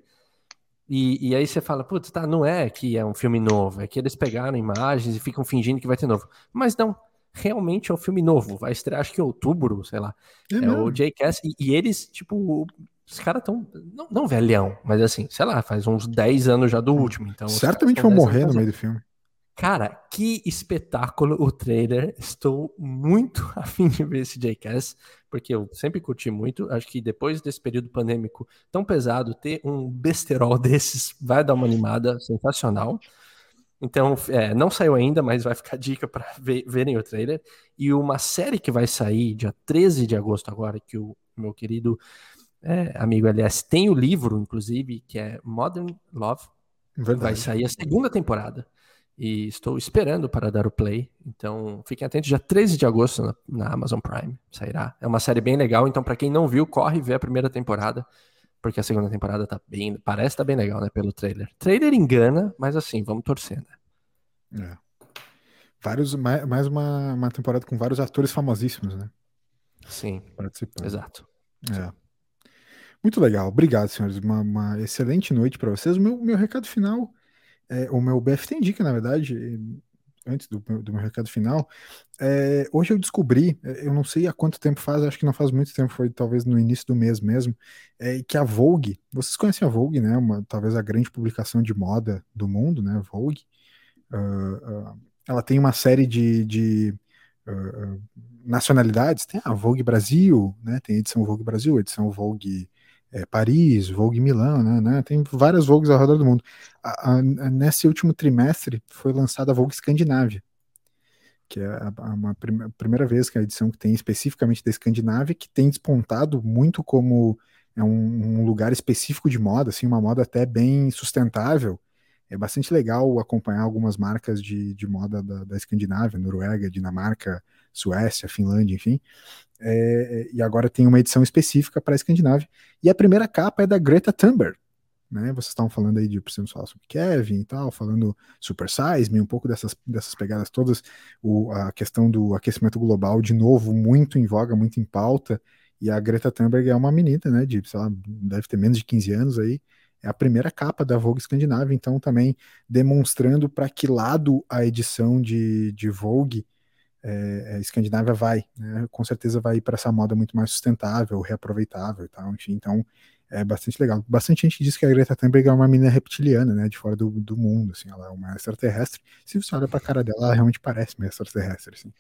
E, e aí você fala, putz, tá, não é que é um filme novo, é que eles pegaram imagens e ficam fingindo que vai ter novo. Mas não, realmente é um filme novo. Vai estrear acho que em outubro, sei lá. É É, o JCast, e, e eles, tipo, os caras tão, não, não velhão, mas assim, sei lá, faz uns 10 anos já do último. Então Certamente vão 10 morrer no meio do filme. Cara, que espetáculo o trailer. Estou muito afim de ver esse JCast, porque eu sempre curti muito. Acho que depois desse período pandêmico tão pesado, ter um besterol desses vai dar uma animada sensacional. Então, é, não saiu ainda, mas vai ficar dica para ver, verem o trailer. E uma série que vai sair dia 13 de agosto agora, que o meu querido é, amigo LS tem o livro, inclusive, que é Modern Love. Verdade. Vai sair a segunda temporada. E estou esperando para dar o play. Então, fiquem atentos, dia 13 de agosto na, na Amazon Prime sairá. É uma série bem legal, então para quem não viu, corre ver a primeira temporada porque a segunda temporada tá bem, parece estar tá bem legal, né, pelo trailer. Trailer engana, mas assim, vamos torcer, né? É. Vários, mais, mais uma, uma temporada com vários atores famosíssimos, né? Sim. Participando. Exato. É. Muito legal, obrigado, senhores. Uma, uma excelente noite para vocês. O meu, meu recado final, é, o meu BFT indica, na verdade, antes do, do meu recado final, é, hoje eu descobri, é, eu não sei há quanto tempo faz, acho que não faz muito tempo, foi talvez no início do mês mesmo, é, que a Vogue, vocês conhecem a Vogue, né? Uma, talvez a grande publicação de moda do mundo, né? Vogue. Uh, uh, ela tem uma série de, de uh, nacionalidades, tem a Vogue Brasil, né? Tem a edição Vogue Brasil, edição Vogue é, Paris, Vogue Milão, né, né, Tem várias Vogues ao redor do mundo. A, a, nesse último trimestre foi lançada a Vogue Escandinávia, que é a, prim primeira vez que a edição que tem especificamente da Escandinávia, que tem despontado muito como é um, um, lugar específico de moda, assim, uma moda até bem sustentável. É bastante legal acompanhar algumas marcas de, de moda da, da Escandinávia, Noruega, Dinamarca, Suécia, Finlândia, enfim, é, e agora tem uma edição específica para a Escandinávia. E a primeira capa é da Greta Thunberg. Né? Vocês estavam falando aí de precisamos falar sobre Kevin e tal, falando Super Size um pouco dessas, dessas pegadas todas. O, a questão do aquecimento global, de novo, muito em voga, muito em pauta. E a Greta Thunberg é uma menina, né? De, sei lá, deve ter menos de 15 anos aí. É a primeira capa da Vogue Escandinávia, então também demonstrando para que lado a edição de, de Vogue é, a Escandinávia vai, né? com certeza vai para essa moda muito mais sustentável, reaproveitável e tal, enfim, então é bastante legal. Bastante gente diz que a Greta Thunberg é uma menina reptiliana, né, de fora do, do mundo, assim, ela é uma extraterrestre. Se você olha para a cara dela, ela realmente parece uma extraterrestre, assim.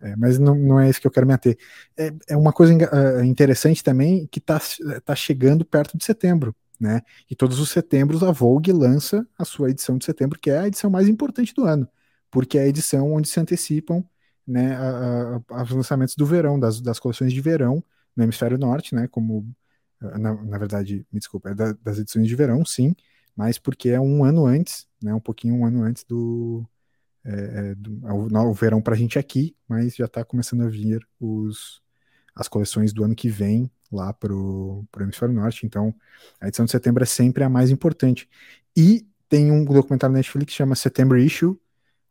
É, mas não, não é isso que eu quero me ater. É, é uma coisa é, interessante também que está tá chegando perto de setembro, né? E todos os setembros a Vogue lança a sua edição de setembro, que é a edição mais importante do ano, porque é a edição onde se antecipam né, a, a, os lançamentos do verão, das, das coleções de verão no hemisfério norte, né, como, na, na verdade, me desculpa, é da, das edições de verão, sim, mas porque é um ano antes, né, um pouquinho um ano antes do, é, é do é o verão para a gente aqui, mas já está começando a vir os, as coleções do ano que vem lá para o hemisfério norte, então a edição de setembro é sempre a mais importante. E tem um documentário na Netflix que chama September Issue,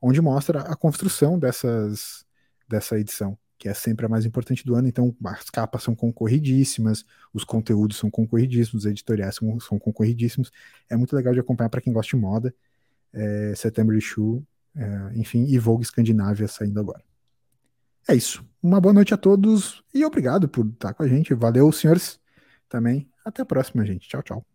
onde mostra a construção dessas dessa edição, que é sempre a mais importante do ano. Então, as capas são concorridíssimas, os conteúdos são concorridíssimos, os editoriais são, são concorridíssimos. É muito legal de acompanhar para quem gosta de moda. É, September Issue, é, enfim, e Vogue Escandinávia saindo agora. É isso. Uma boa noite a todos e obrigado por estar com a gente. Valeu, senhores, também. Até a próxima, gente. Tchau, tchau.